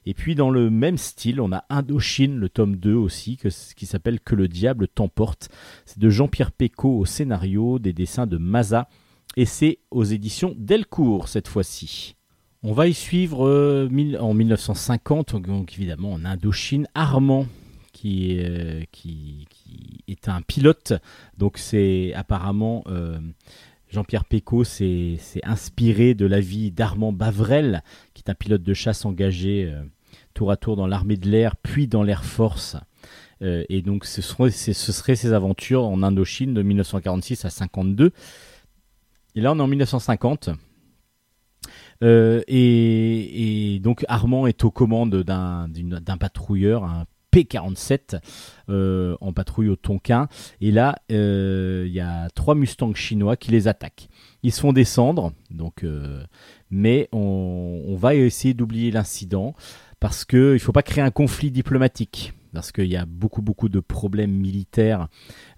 S1: Et puis dans le même style, on a Indochine, le tome 2 aussi, qui s'appelle Que le diable t'emporte. C'est de Jean-Pierre Pécaud au scénario, des dessins de Maza, et c'est aux éditions Delcourt cette fois-ci. On va y suivre euh, en 1950, donc évidemment en Indochine, Armand, qui euh, qui, qui est un pilote. Donc c'est apparemment euh, Jean-Pierre s'est s'est inspiré de la vie d'Armand Bavrel, un pilote de chasse engagé euh, tour à tour dans l'armée de l'air, puis dans l'Air Force. Euh, et donc ce seraient, ce seraient ses aventures en Indochine de 1946 à 52. Et là on est en 1950. Euh, et, donc Armand est aux commandes d'un patrouilleur, un P-47 euh, en patrouille au Tonkin. Et là, il y a trois Mustangs chinois qui les attaquent. Ils se font descendre, donc, euh, mais on, va essayer d'oublier l'incident parce qu'il ne faut pas créer un conflit diplomatique. Parce qu'il y a beaucoup, beaucoup de problèmes militaires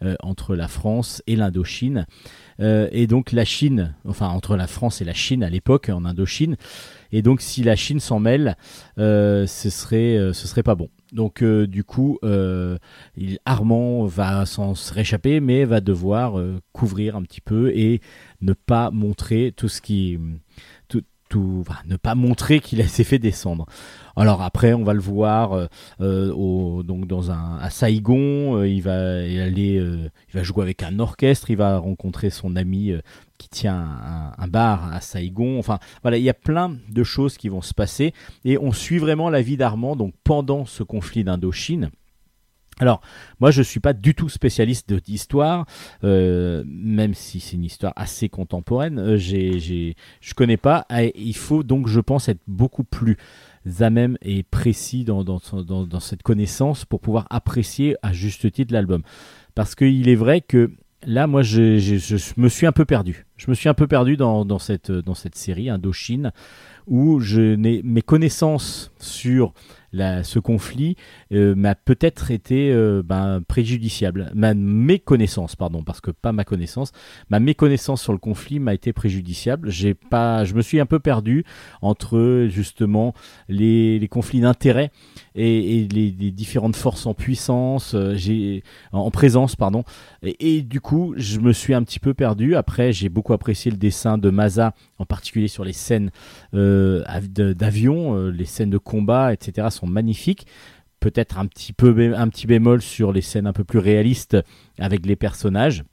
S1: euh, entre la France et l'Indochine. Euh, et donc la Chine, enfin entre la France et la Chine à l'époque, en Indochine. Et donc si la Chine s'en mêle, ce, serait, ce serait pas bon. Donc du coup, il- Armand va s'en se réchapper, mais va devoir couvrir un petit peu et ne pas montrer tout ce qui, tout, tout- ne pas montrer qu'il s'est fait descendre. Alors après, on va le voir euh, euh, au, donc dans un à Saigon, euh, il va aller, il va jouer avec un orchestre, il va rencontrer son ami qui tient un, un bar à Saigon. Enfin, voilà, il y a plein de choses qui vont se passer et on suit vraiment la vie d'Armand donc pendant ce conflit d'Indochine. Alors, moi, je suis pas du tout spécialiste d'histoire, euh, même si c'est une histoire assez contemporaine. Euh, je connais pas. Et il faut donc, je pense, être beaucoup plus à même et précis dans, cette connaissance pour pouvoir apprécier à juste titre l'album. Parce qu'il est vrai que là, moi, je, me suis un peu perdu. Je me suis un peu perdu dans, cette, dans cette série Indochine où je n'ai mes connaissances sur ce conflit euh, m'a peut-être été euh, ben, préjudiciable. Ma méconnaissance, pardon, parce que pas ma connaissance, ma méconnaissance sur le conflit m'a été préjudiciable. J'ai pas, je me suis un peu perdu entre justement les, conflits d'intérêts et, les, différentes forces en puissance, euh, en, en présence, pardon. Et, du coup, je me suis un petit peu perdu. Après, j'ai beaucoup apprécié le dessin de Maza, en particulier sur les scènes euh, d'avion, les scènes de combat, etc. sont magnifiques. Peut-être un petit peu un petit bémol sur les scènes un peu plus réalistes avec les personnages.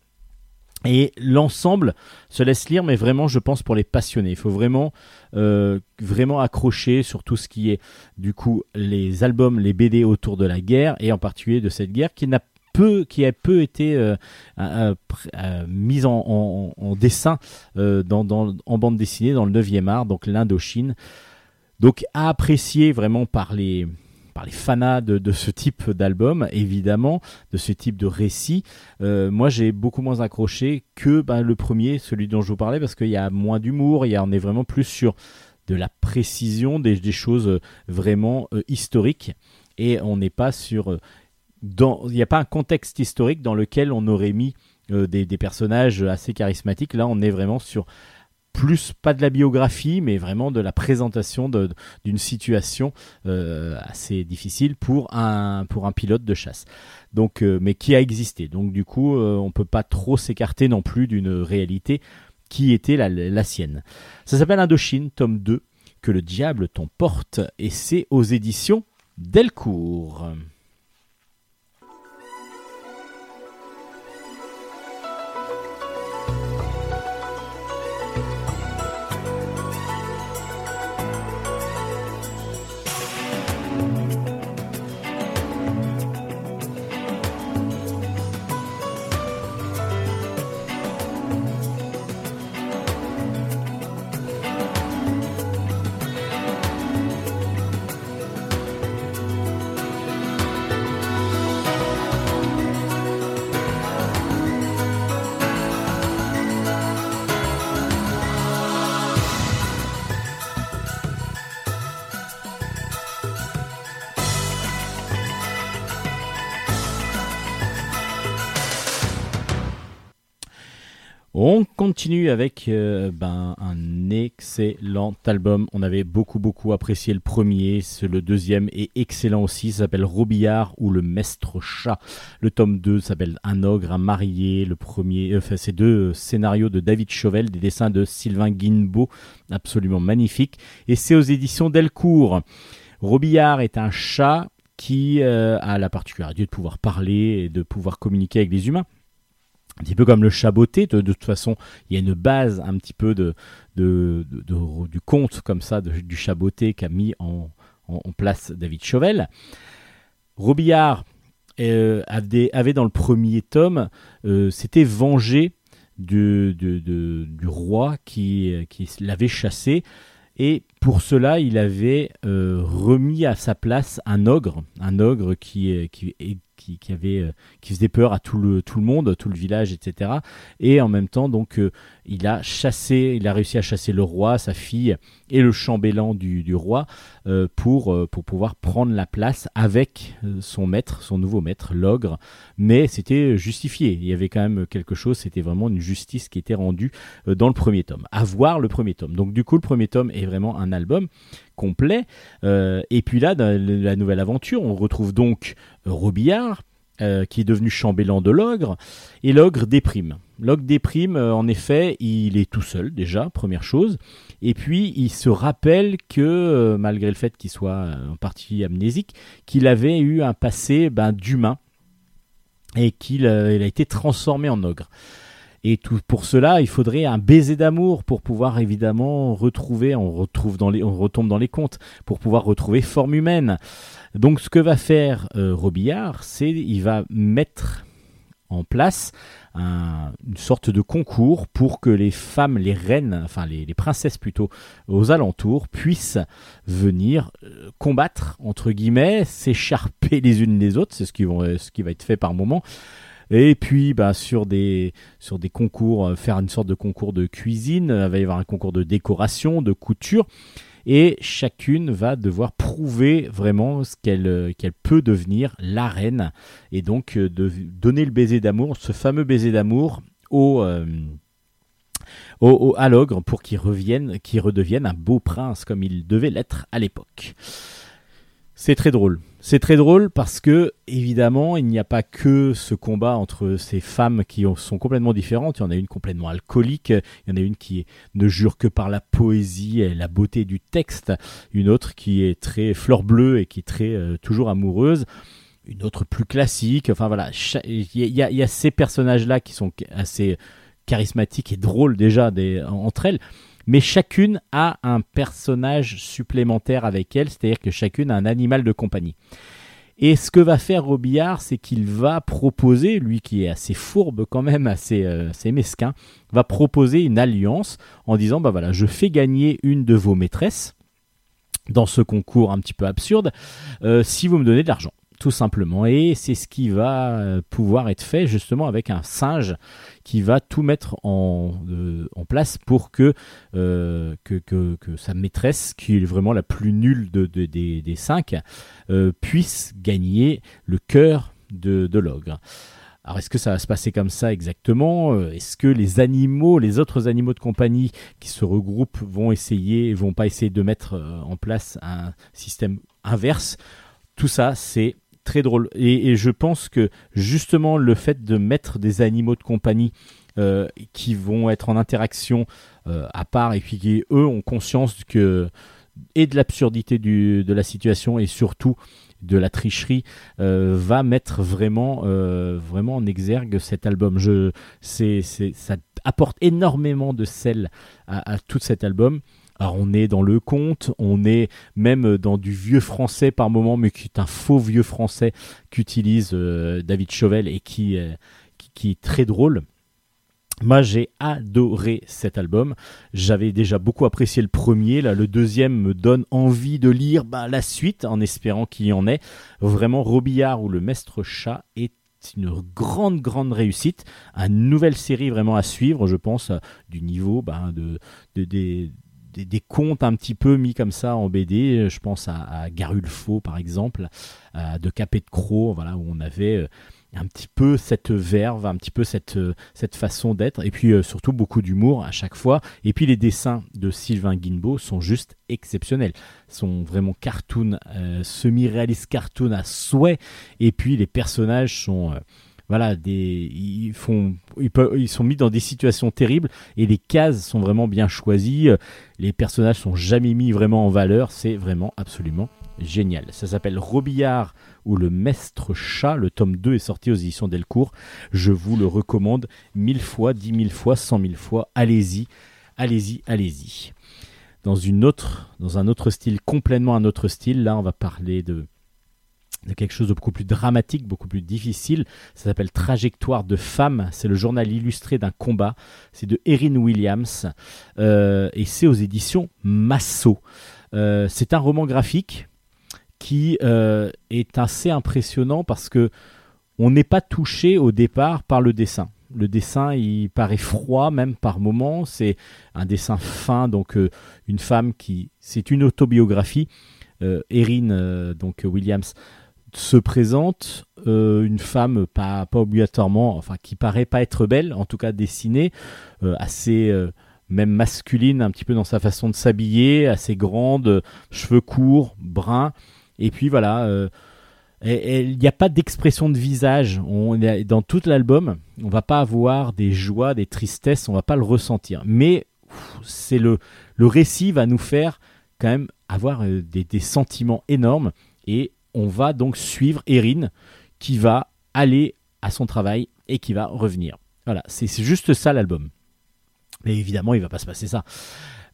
S1: Et l'ensemble se laisse lire, mais vraiment, je pense pour les passionnés. Il faut vraiment, euh, vraiment accrocher sur tout ce qui est, du coup, les albums, les BD autour de la guerre, et en particulier de cette guerre qui n'a peu, qui a peu été euh, euh, mise en, en- dessin dans, dans- en bande dessinée dans le 9e art, donc l'Indochine. Donc à apprécier vraiment par les, par les fanas de, de ce type d'album, évidemment, de ce type de récit. Euh, moi, j'ai beaucoup moins accroché que ben, le premier, celui dont je vous parlais, parce qu'il y a moins d'humour, il y on est vraiment plus sur de la précision, des, des choses vraiment euh, historiques, et on n'est pas sur... euh, Il n'y a pas un contexte historique dans lequel on aurait mis des, des personnages assez charismatiques. Là, on est vraiment sur plus, pas de la biographie, mais vraiment de la présentation d'une situation euh, assez difficile pour un, pilote de chasse. Donc, euh, mais qui a existé. Donc, du coup, euh, on peut pas trop s'écarter non plus d'une réalité qui était la, la sienne. Ça s'appelle Indochine, tome 2, que le diable t'emporte, et c'est aux éditions Delcourt. On continue avec euh, ben, un excellent album. On avait beaucoup beaucoup apprécié le premier, le deuxième est excellent aussi. Ça s'appelle Robillard ou le Mestre Chat. Le tome 2 s'appelle Un ogre, un marié. Le premier, euh, enfin, deux scénarios de David Chauvel, des dessins de Sylvain Guinbeau, absolument magnifiques. Et c'est aux éditions Delcourt. Robillard est un chat qui euh, a la particularité de pouvoir parler et de pouvoir communiquer avec les humains un petit peu comme le chaboté. De, toute façon, il y a une base un petit peu de, du conte comme ça du chaboté qu'a mis en, place David Chauvel. Robillard euh, avait, dans le premier tome euh, s'était vengé du, roi qui, l'avait chassé. Et pour cela, il avait euh, remis à sa place un ogre, un ogre qui, qui, qui, avait, euh, qui faisait peur à tout le, tout le monde, tout le village, etc. Et en même temps, donc, euh, il a chassé, il a réussi à chasser le roi, sa fille et le chambellan du, du roi euh, pour, pour pouvoir prendre la place avec son maître, son nouveau maître, l'ogre. Mais c'était justifié. Il y avait quand même quelque chose. C'était vraiment une justice qui était rendue dans le premier tome. À voir le premier tome. Donc, du coup, le premier tome est vraiment un album complet. Et puis là, dans la nouvelle aventure, on retrouve donc Robillard, euh, qui est devenu chambellan de l'ogre, et l'ogre déprime. L'ogre déprime, euh, en effet, il est tout seul déjà, première chose. Et puis, il se rappelle que, euh, malgré le fait qu'il soit en partie amnésique, qu'il avait eu un passé ben, d'humain et qu'il il a été transformé en ogre. Et tout, pour cela, il faudrait un baiser d'amour pour pouvoir évidemment retrouver, on, retrouve dans les, on retombe dans les contes, pour pouvoir retrouver forme humaine. Donc ce que va faire euh, Robillard, c'est il va mettre en place un- une sorte de concours pour que les femmes, les reines, enfin les, princesses plutôt, aux alentours, puissent venir euh, combattre, entre guillemets, s'écharper les unes les autres, c'est ce qui, euh, ce qui va être fait par moment. Et puis bah, sur, des, concours, euh, faire une sorte de concours de cuisine, euh, il va y avoir un concours de décoration, de couture, et chacune va devoir prouver vraiment ce qu'elle euh, peut devenir la reine, et donc euh, de donner le baiser d'amour, ce fameux baiser d'amour euh, au- à l'ogre pour qu'il revienne, qu'il redevienne un beau prince comme il devait l'être à l'époque. C'est très drôle. C'est très drôle parce que, évidemment, il n'y a pas que ce combat entre ces femmes qui ont- sont complètement différentes. Il y en a une complètement alcoolique, il y en a une qui ne jure que par la poésie et la beauté du texte, une autre qui est très fleur bleue et qui est très euh, toujours amoureuse, une autre plus classique. Enfin voilà, il y, a- ces personnages-là qui sont assez charismatiques et drôles déjà entre elles. Mais chacune a un personnage supplémentaire avec elle, c'est-à-dire que chacune a un animal de compagnie. Et ce que va faire Robillard, c'est qu'il va proposer, lui qui est assez fourbe quand même, assez, euh, assez mesquin, va proposer une alliance en disant, bah voilà, je fais gagner une de vos maîtresses dans ce concours un petit peu absurde, euh, si vous me donnez de l'argent, tout simplement. Et c'est ce qui va euh, pouvoir être fait justement avec un singe qui va tout mettre en, euh, en place pour que, euh, que, que, que sa maîtresse, qui est vraiment la plus nulle de, de- des, des cinq, puisse gagner le cœur de, de l'ogre. Alors est-ce que ça va se passer comme ça exactement? Est-ce que les animaux, les autres animaux de compagnie qui se regroupent vont essayer, vont pas essayer de mettre en place un système inverse? Tout ça, c'est très drôle. Et, je pense que justement le fait de mettre des animaux de compagnie euh, qui vont être en interaction euh, à part et puis qui eux ont conscience que et de l'absurdité de la situation et surtout de la tricherie euh, va mettre vraiment en exergue cet album. Ça apporte énormément de sel à tout cet album. Alors on est dans le conte, on est même dans du vieux français par moment, mais qui est un faux vieux français qu'utilise euh, David Chauvel et qui, euh, qui, qui est très drôle. Moi, j'ai adoré cet album. J'avais déjà beaucoup apprécié le premier. Là, le deuxième me donne envie de lire bah, la suite, en espérant qu'il y en ait. Vraiment, Robillard ou le Maître Chat est une grande, grande réussite. Une nouvelle série vraiment à suivre, je pense, euh, du niveau bah, de, de- des, des, contes un petit peu mis comme ça en BD. Je pense à, à Garulfo, par exemple, à De Capet de Croc, voilà, où on avait euh, un petit peu cette verve, un petit peu cette, euh, cette façon d'être, et puis euh, surtout beaucoup d'humour à chaque fois. Et puis les dessins de Sylvain Guimbaud sont juste exceptionnels, sont vraiment cartoon, euh, semi-réaliste cartoon à souhait, et puis les personnages sont... euh, voilà, des, ils, font, ils, sont mis dans des situations terribles et les cases sont vraiment bien choisies. Les personnages sont jamais mis vraiment en valeur. C'est vraiment absolument génial. Ça s'appelle Robillard ou le Maître Chat. Le tome 2 est sorti aux éditions Delcourt. Je vous le recommande mille fois, dix mille fois, cent mille fois. Allez-y, allez-y, allez-y. Dans, une autre, dans un autre style, complètement un autre style, là on va parler de, de quelque chose de beaucoup plus dramatique, beaucoup plus difficile. Ça s'appelle Trajectoire de femme. C'est le journal illustré d'un combat. C'est de Erin Williams euh, et c'est aux éditions Masso. Euh, c'est un roman graphique qui euh, est assez impressionnant parce que on n'est pas touché au départ par le dessin. Le dessin, il paraît froid même par moments. C'est un dessin fin, donc une femme qui, c'est une autobiographie. Erin, donc Williams, se présente euh, une femme pas, pas obligatoirement, enfin qui paraît pas être belle, en tout cas dessinée, euh, assez euh, même masculine, un petit peu dans sa façon de s'habiller, assez grande, cheveux courts, bruns. Et puis voilà, il n'y a pas d'expression de visage. On, dans tout l'album, on va pas avoir des joies, des tristesses, on va pas le ressentir. Mais c'est le, le récit va nous faire quand même avoir des, des sentiments énormes. Et on va donc suivre Erin qui va aller à son travail et qui va revenir. Voilà, c'est juste ça l'album. Mais évidemment, il va pas se passer ça.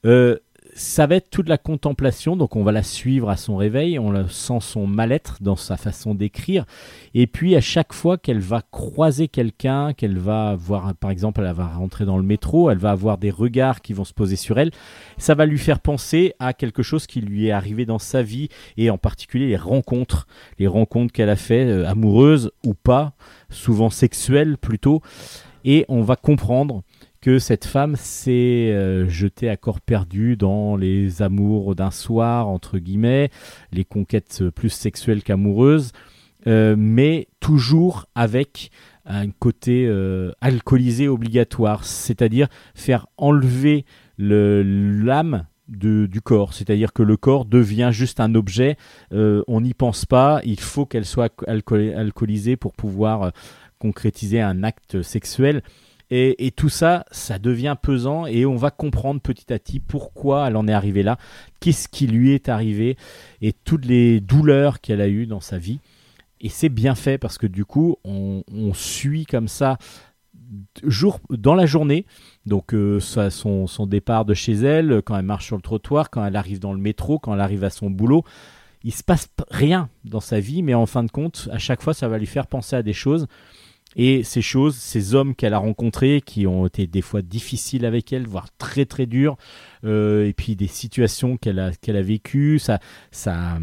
S1: Euh, ça va être toute la contemplation, donc on va la suivre à son réveil, on la sent son mal-être dans sa façon d'écrire, et puis à chaque fois qu'elle va croiser quelqu'un, qu'elle va voir, par exemple, elle va rentrer dans le métro, elle va avoir des regards qui vont se poser sur elle, ça va lui faire penser à quelque chose qui lui est arrivé dans sa vie, et en particulier les rencontres, les rencontres qu'elle a fait, euh, amoureuses ou pas, souvent sexuelles plutôt, et on va comprendre que cette femme s'est euh, jetée à corps perdu dans les amours d'un soir, entre guillemets, les conquêtes plus sexuelles qu'amoureuses, euh, mais toujours avec un côté euh, alcoolisé obligatoire, c'est-à-dire faire enlever le- l'âme du corps, c'est-à-dire que le corps devient juste un objet, on n'y pense pas, il faut qu'elle soit alcool- alcoolisée pour pouvoir concrétiser un acte sexuel. Et, tout ça, ça devient pesant et on va comprendre petit à petit pourquoi elle en est arrivée là, qu'est-ce qui lui est arrivé et toutes les douleurs qu'elle a eues dans sa vie. Et c'est bien fait parce que du coup, on, suit comme ça jour, dans la journée, donc euh, son, son départ de chez elle, quand elle marche sur le trottoir, quand elle arrive dans le métro, quand elle arrive à son boulot. Il se passe rien dans sa vie, mais en fin de compte, à chaque fois, ça va lui faire penser à des choses. Et ces choses, ces hommes qu'elle a rencontrés, qui ont été des fois difficiles avec elle, voire très très durs, euh, et puis des situations qu'elle a, qu'elle a vécues, sa, sa,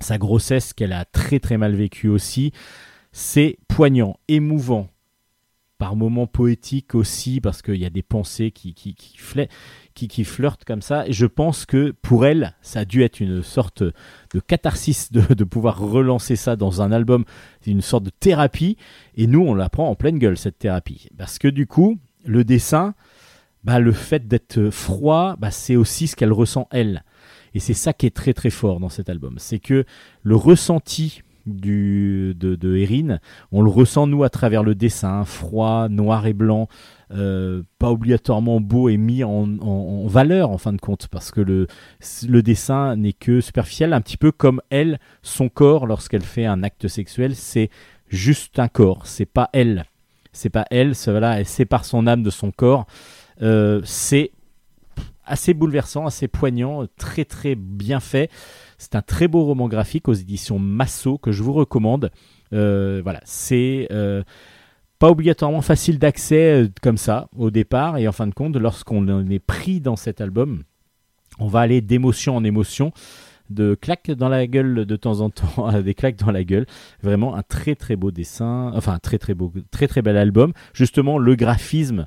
S1: sa grossesse qu'elle a très très mal vécue aussi, c'est poignant, émouvant, par moments poétique aussi, parce qu'il y a des pensées qui, qui, qui, qui, qui flirtent comme ça. Et je pense que pour elle, ça a dû être une sorte de catharsis de, de pouvoir relancer ça dans un album, une sorte de thérapie. Et nous, on la prend en pleine gueule, cette thérapie. Parce que du coup, le dessin, bah, le fait d'être froid, bah, c'est aussi ce qu'elle ressent elle. Et c'est ça qui est très très fort dans cet album. C'est que le ressenti de, de Erin, on le ressent nous à travers le dessin, froid, noir et blanc, euh, pas obligatoirement beau et mis en, valeur en fin de compte, parce que le, le dessin n'est que superficiel, un petit peu comme elle, son corps, lorsqu'elle fait un acte sexuel, c'est juste un corps, c'est pas elle. C'est pas elle, c'est- voilà, elle sépare son âme de son corps. Euh, c'est assez bouleversant, assez poignant, très très bien fait. C'est un très beau roman graphique aux éditions Masso que je vous recommande. Euh, voilà, c'est pas obligatoirement facile d'accès euh, comme ça au départ et en fin de compte, lorsqu'on en est pris dans cet album, on va aller d'émotion en émotion, de claques dans la gueule de temps en temps, des claques dans la gueule. Vraiment un très très beau dessin, enfin un très très beau, très très bel album. Justement, le graphisme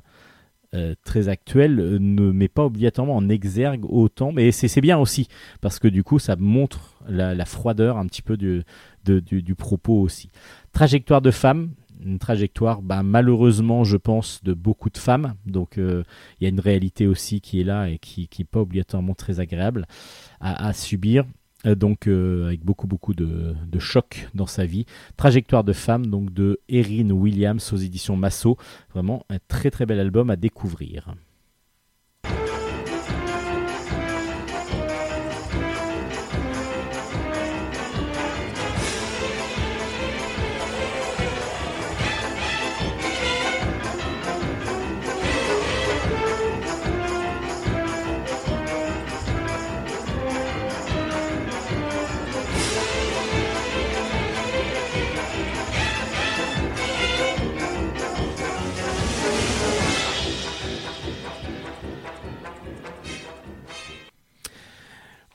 S1: euh, très actuel euh, ne met pas obligatoirement en exergue autant, mais c'est bien aussi parce que du coup ça montre la, froideur un petit peu du propos aussi. Trajectoire de femme, une trajectoire bah, malheureusement je pense de beaucoup de femmes, donc euh, il y a une réalité aussi qui est là et qui n'est pas obligatoirement très agréable à, subir. Euh, donc euh, avec beaucoup beaucoup de, de chocs dans sa vie. Trajectoire de femme donc de Erin Williams aux éditions Masso. Vraiment un très très bel album à découvrir.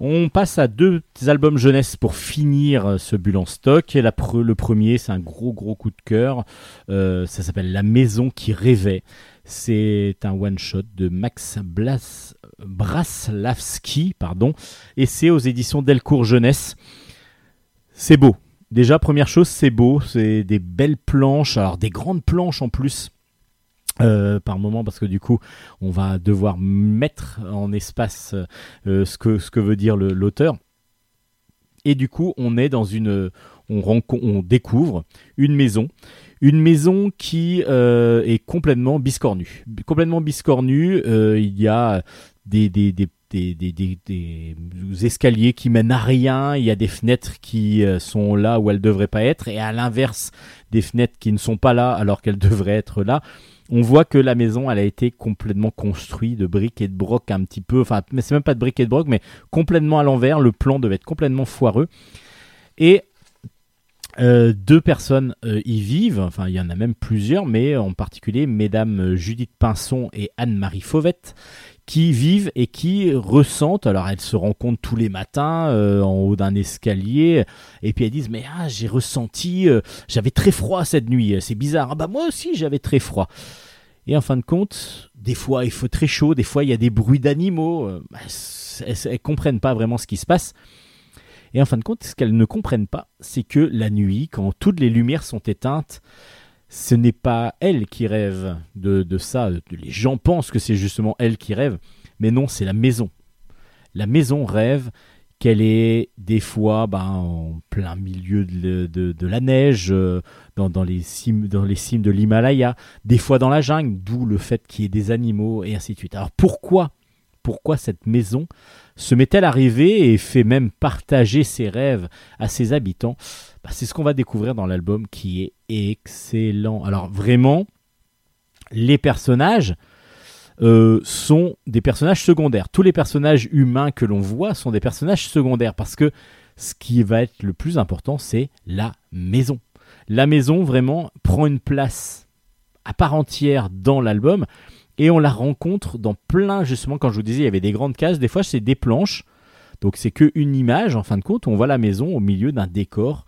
S1: On passe à deux albums jeunesse pour finir euh, ce bulle en stock. Et le premier, c'est un gros gros coup de cœur. Euh, ça s'appelle La maison qui rêvait. C'est un one shot de Max Blas, Braslavski, pardon, et c'est aux éditions Delcourt Jeunesse. C'est beau. Déjà, première chose, c'est beau. C'est des belles planches, alors des grandes planches en plus. Euh, par moment parce que du coup on va devoir mettre en espace euh, ce, que, ce que veut dire l'auteur. Et du coup on est dans une on, on découvre une maison. Une maison qui euh, est complètement biscornue. Complètement biscornue euh, il y a des, des, des des, des, des- des escaliers qui mènent à rien, il y a des fenêtres qui euh, sont là où elles devraient pas être, et à l'inverse, des fenêtres qui ne sont pas là alors qu'elles devraient être là on voit que la maison, a été complètement construite de briques et de broc un petit peu, enfin, mais c'est même pas de briques et de broc, mais complètement à l'envers. Le plan devait être complètement foireux. Et euh, deux personnes euh, y vivent, enfin, il y en a même plusieurs, mais en particulier mesdames euh, Judith Pinson et Anne-Marie Fauvette qui vivent et qui ressentent, alors elles se rencontrent tous les matins euh, en haut d'un escalier, et puis elles disent mais ah j'ai ressenti, euh, j'avais très froid cette nuit, c'est bizarre, ah bah moi aussi j'avais très froid. Et en fin de compte, des fois il faut très chaud, des fois il y a des bruits d'animaux, euh, bah, elles, elles comprennent pas vraiment ce qui se passe. Et en fin de compte, ce qu'elles ne comprennent pas, c'est que la nuit, quand toutes les lumières sont éteintes, ce n'est pas elles qui rêvent de, de ça. Les gens pensent que c'est justement elles qui rêvent, mais non, c'est la maison. La maison rêve qu'elle est des fois ben, en plein milieu de, la neige, euh, dans les cimes, dans les cimes de l'Himalaya, des fois dans la jungle, d'où le fait qu'il y ait des animaux et ainsi de suite. Alors pourquoi pourquoi cette maison se met-elle à rêver et fait même partager ses rêves à ses habitants Bah, C'est ce qu'on va découvrir dans l'album qui est excellent. Alors vraiment, les personnages euh, sont des personnages secondaires. Tous les personnages humains que l'on voit sont des personnages secondaires parce que ce qui va être le plus important, c'est la maison. La maison vraiment prend une place à part entière dans l'album et on la rencontre dans plein justement quand je vous disais il y avait des grandes cases. Des fois c'est des planches. Donc c'est que une image en fin de compte. On voit la maison au milieu d'un décor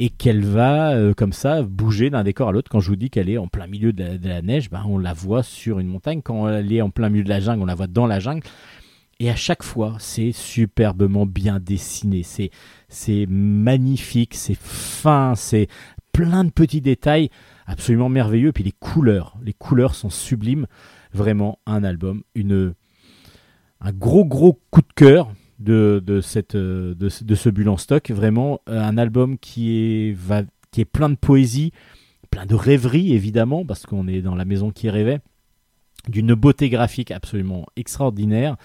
S1: et qu'elle va euh, comme ça bouger d'un décor à l'autre. Quand je vous dis qu'elle est en plein milieu de la, de la neige ben, on la voit sur une montagne. Quand elle est en plein milieu de la jungle on la voit dans la jungle. Et à chaque fois c'est superbement bien dessiné. C'est c'est magnifique c'est fin c'est plein de petits détails absolument merveilleux. Et puis les couleurs, les couleurs sont sublimes. Vraiment un album, une, un gros gros coup de cœur de, de, cette, de, ce- de ce bulle en stock. Vraiment euh, un album qui est, va, qui est plein de poésie, plein de rêverie évidemment, parce qu'on est dans la maison qui rêvait, d'une beauté graphique absolument extraordinaire,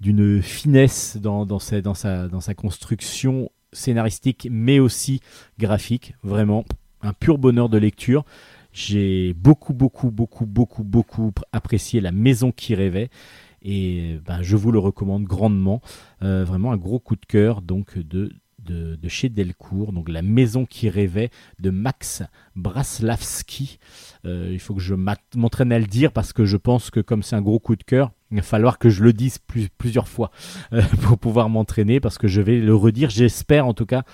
S1: d'une finesse dans, dans, sa, dans, sa, dans sa construction scénaristique, mais aussi graphique. Vraiment un pur bonheur de lecture. J'ai beaucoup, beaucoup, beaucoup, beaucoup, beaucoup pr- apprécié La Maison qui rêvait. Et ben, je vous le recommande grandement. Euh, vraiment un gros coup de cœur donc de, de, chez Delcourt. Donc La Maison qui rêvait de Max Braslavski. Euh, il faut que je m'entraîne à le dire parce que je pense que comme c'est un gros coup de cœur, il va falloir que je le dise plus- plusieurs fois euh, pour pouvoir m'entraîner parce que je vais le redire. J'espère en tout cas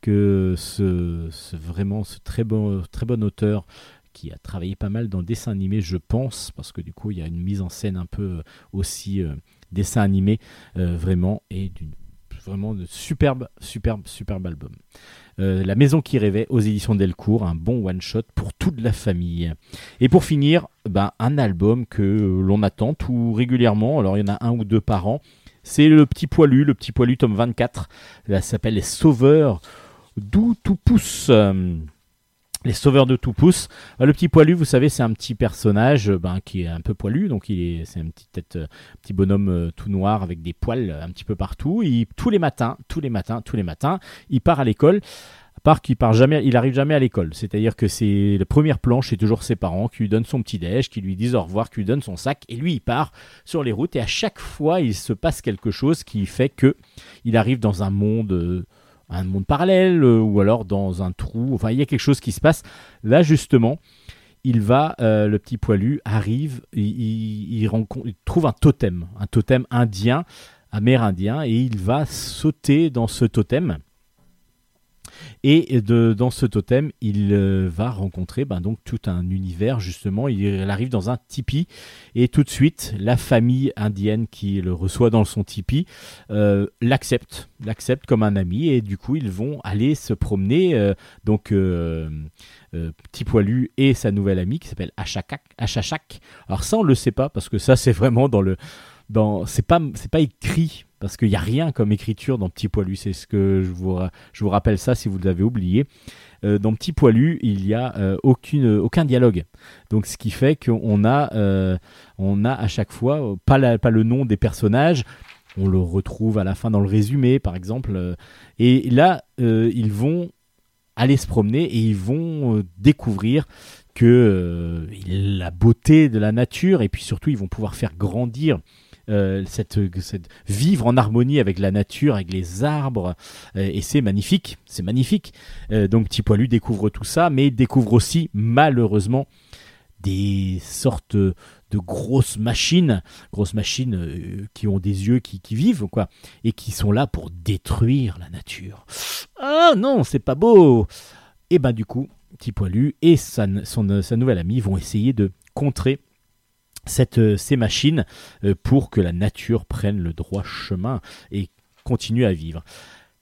S1: que ce, vraiment ce très bon, très bon auteur qui a travaillé pas mal dans le dessin animé, je pense, parce que du coup il y a une mise en scène un peu euh, aussi euh, dessin animé, euh, vraiment, et d'une vraiment de superbe, superbe, superbe album. Euh, la maison qui rêvait aux éditions Delcourt, un bon one shot pour toute la famille. Et pour finir, ben, un album que l'on attend tout régulièrement. Alors il y en a un ou deux par an. C'est le petit poilu, le petit poilu tome 24. Là, s'appelle Les Sauveurs d'où tout pousse. Euh, les sauveurs de tout pouce. Euh, Le petit poilu, vous savez, c'est un petit personnage euh, ben, qui est un peu poilu, donc il est, c'est un petit euh, petit bonhomme tout noir avec des poils un petit peu partout. Il, tous les matins, tous les matins, tous les matins, il part à l'école. À part qu'il part jamais, il arrive jamais à l'école. C'est-à-dire que c'est la première planche, c'est toujours ses parents qui lui donnent son petit déj, qui lui disent au revoir, qui lui donnent son sac, et lui il part sur les routes. Et à chaque fois, il se passe quelque chose qui fait que il arrive dans un monde. Un monde parallèle euh, ou alors dans un trou. Enfin, il y a quelque chose qui se passe. Là, justement, il va, euh, le petit poilu arrive, il, il- il rencontre, il trouve un totem, un totem indien, amérindien, et il va sauter dans ce totem. Et dans ce totem, il euh, va rencontrer ben, donc tout un univers justement. Il, arrive dans un tipi et tout de suite, la famille indienne qui le reçoit dans son tipi euh, l'accepte, comme un ami et du coup ils vont aller se promener. euh, donc Petit Poilu et sa nouvelle amie qui s'appelle Achachak. Alors ça, on le sait pas parce que ça, c'est vraiment dans le, dans, c'est pas écrit parce qu'il y a rien comme écriture dans Petit Poilu. C'est ce que je vous, je vous rappelle ça si vous l'avez oublié. Euh, dans Petit Poilu, il y a euh, aucune, aucun dialogue. Donc ce qui fait qu'on a, euh, on a à chaque fois euh, pas, pas le nom des personnages. On le retrouve à la fin dans le résumé, par exemple. euh, et là, euh, ils vont aller se promener et ils vont euh, découvrir que euh, la beauté de la nature et puis surtout ils vont pouvoir faire grandir euh, vivre en harmonie avec la nature, avec les arbres euh, et c'est magnifique, c'est magnifique. Euh, donc Petit Poilu découvre tout ça, mais découvre aussi malheureusement des sortes de grosses machines, grosses machines qui ont des yeux qui, qui vivent quoi, et qui sont là pour détruire la nature. Ah non, c'est pas beau. Et ben du coup, Petit Poilu et sa nouvelle amie vont essayer de contrer cette, euh, ces machines euh, pour que la nature prenne le droit chemin et continue à vivre.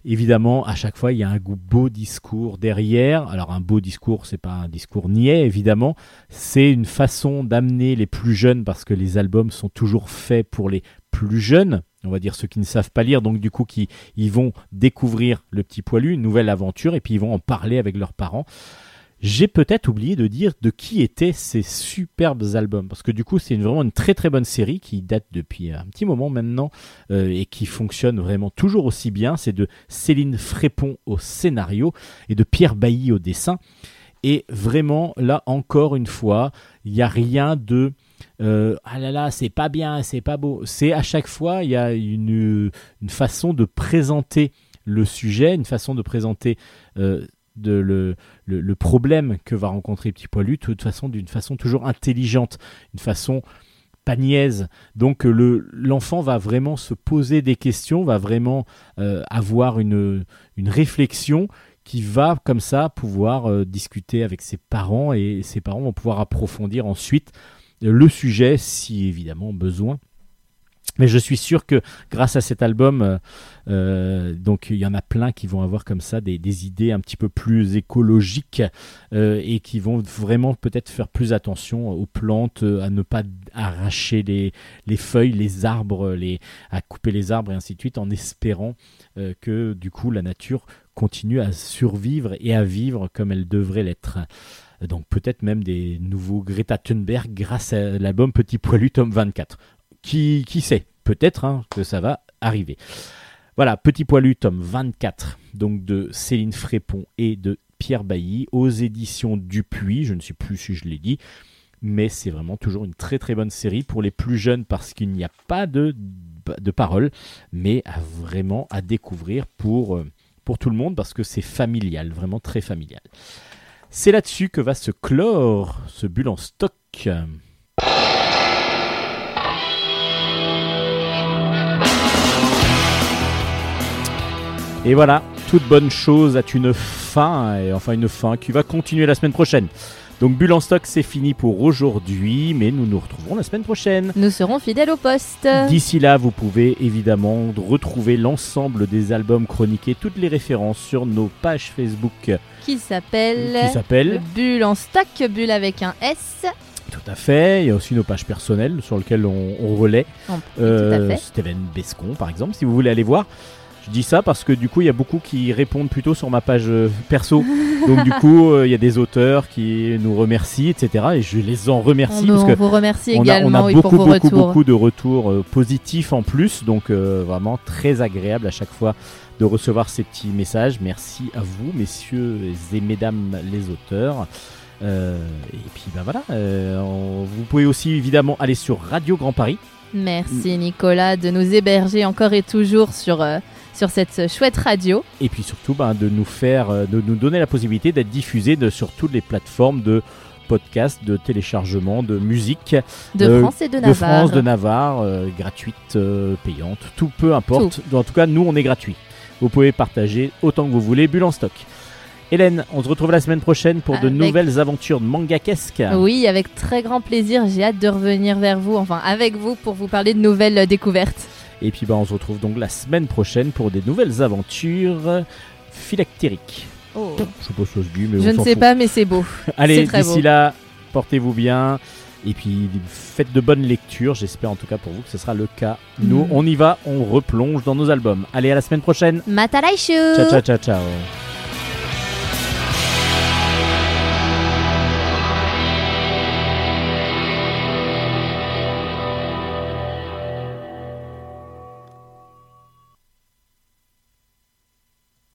S1: Évidemment, à chaque fois, il y a un beau discours derrière. Alors, un beau discours, c'est pas un discours niais, évidemment. C'est une façon d'amener les plus jeunes, parce que les albums sont toujours faits pour les plus jeunes, on va dire ceux qui ne savent pas lire, donc du coup, qui ils vont découvrir le petit poilu, une nouvelle aventure, et puis ils vont en parler avec leurs parents. J'ai peut-être oublié de dire de qui étaient ces superbes albums, parce que du coup c'est vraiment une très très bonne série qui date depuis un petit moment maintenant euh, et qui fonctionne vraiment toujours aussi bien. C'est de Céline Frépon au scénario et de Pierre Bailly au dessin. Et vraiment là encore une fois, il n'y a rien de euh, ah là là c'est pas bien, c'est pas beau. C'est à chaque fois il y a une, une façon de présenter le sujet, une façon de présenter euh, de le, le, problème que va rencontrer Petit Poilu, de toute façon, d'une façon toujours intelligente, une façon pas niaise. Donc euh, le l'enfant va vraiment se poser des questions, va vraiment euh, avoir une, une réflexion qui va comme ça pouvoir euh, discuter avec ses parents et ses parents vont pouvoir approfondir ensuite le sujet si évidemment besoin. Mais je suis sûr que grâce à cet album, euh, euh, donc il y en a plein qui vont avoir comme ça des, idées un petit peu plus écologiques euh, et qui vont vraiment peut-être faire plus attention aux plantes, à ne pas arracher les, les feuilles, les arbres, à couper les arbres et ainsi de suite, en espérant que du coup la nature continue à survivre et à vivre comme elle devrait l'être. Donc peut-être même des nouveaux Greta Thunberg grâce à l'album Petit Poilu tome 24. Qui, sait? Peut-être hein, que ça va arriver. Voilà, Petit Poilu, tome 24, donc de Céline Frépon et de Pierre Bailly, aux éditions Dupuis, je ne sais plus si je l'ai dit, mais c'est vraiment toujours une très très bonne série pour les plus jeunes parce qu'il n'y a pas de, de parole, mais vraiment à découvrir pour, euh, pour tout le monde parce que c'est familial, vraiment très familial. C'est là-dessus que va se clore ce bulle en stock. Et voilà, toute bonne chose a une fin, et enfin une fin qui va continuer la semaine prochaine. Donc Bulle en stock, c'est fini pour aujourd'hui, mais nous nous retrouverons la semaine prochaine.
S2: Nous serons fidèles au poste.
S1: D'ici là, vous pouvez évidemment retrouver l'ensemble des albums chroniqués, toutes les références sur nos pages Facebook
S2: Qui s'appelle
S1: qui s'appellent
S2: Bulle en stock, bulle avec un S.
S1: Tout à fait. Il y a aussi nos pages personnelles sur lesquelles on, on relaie.
S2: Oh,
S1: Euh. Steven Bescon, par exemple, si vous voulez aller voir. Je dis ça parce que du coup, il y a beaucoup qui répondent plutôt sur ma page euh, perso. Donc du coup, euh, il y a des auteurs qui nous remercient, etc. Et je les en remercie
S2: On,
S1: parce
S2: on
S1: que
S2: vous remercie
S1: on a,
S2: également
S1: on a
S2: oui,
S1: beaucoup,
S2: pour vos
S1: beaucoup,
S2: retours.
S1: beaucoup de retours euh, positifs en plus. Donc vraiment très agréable à chaque fois de recevoir ces petits messages. Merci à vous, messieurs et mesdames les auteurs. Et puis ben voilà, on- vous pouvez aussi évidemment aller sur Radio Grand Paris.
S2: Merci Nicolas de nous héberger encore et toujours sur, sur cette chouette radio.
S1: et puis surtout ben, de nous faire, euh, de nous donner la possibilité d'être diffusé de, sur toutes les plateformes de podcast, de téléchargement, de musique
S2: De
S1: Euh,
S2: France et de
S1: de
S2: Navarre.
S1: France, de Navarre, euh, gratuite, euh, payante, tout peu importe. En tout cas, nous on est gratuit. Vous pouvez partager autant que vous voulez, bulle en stock. Hélène, on se retrouve la semaine prochaine pour de nouvelles aventures de manga-kesque.
S2: Oui, avec très grand plaisir. J'ai hâte de revenir vers vous, enfin avec vous, pour vous parler de nouvelles découvertes.
S1: Et puis ben, on se retrouve donc la semaine prochaine pour des nouvelles aventures phylactériques.
S2: Oh.
S1: Je sais pas si ça se dit, mais
S2: Je
S1: on
S2: ne sais
S1: fout.
S2: pas, mais c'est beau.
S1: Allez, d'ici là, portez-vous bien. Et puis faites de bonnes lectures. J'espère en tout cas pour vous que ce sera le cas. Nous,
S2: Mm.
S1: on y va, on replonge dans nos albums. Allez, à la semaine prochaine.
S2: Matalaishu
S1: Ciao, ciao, ciao, ciao.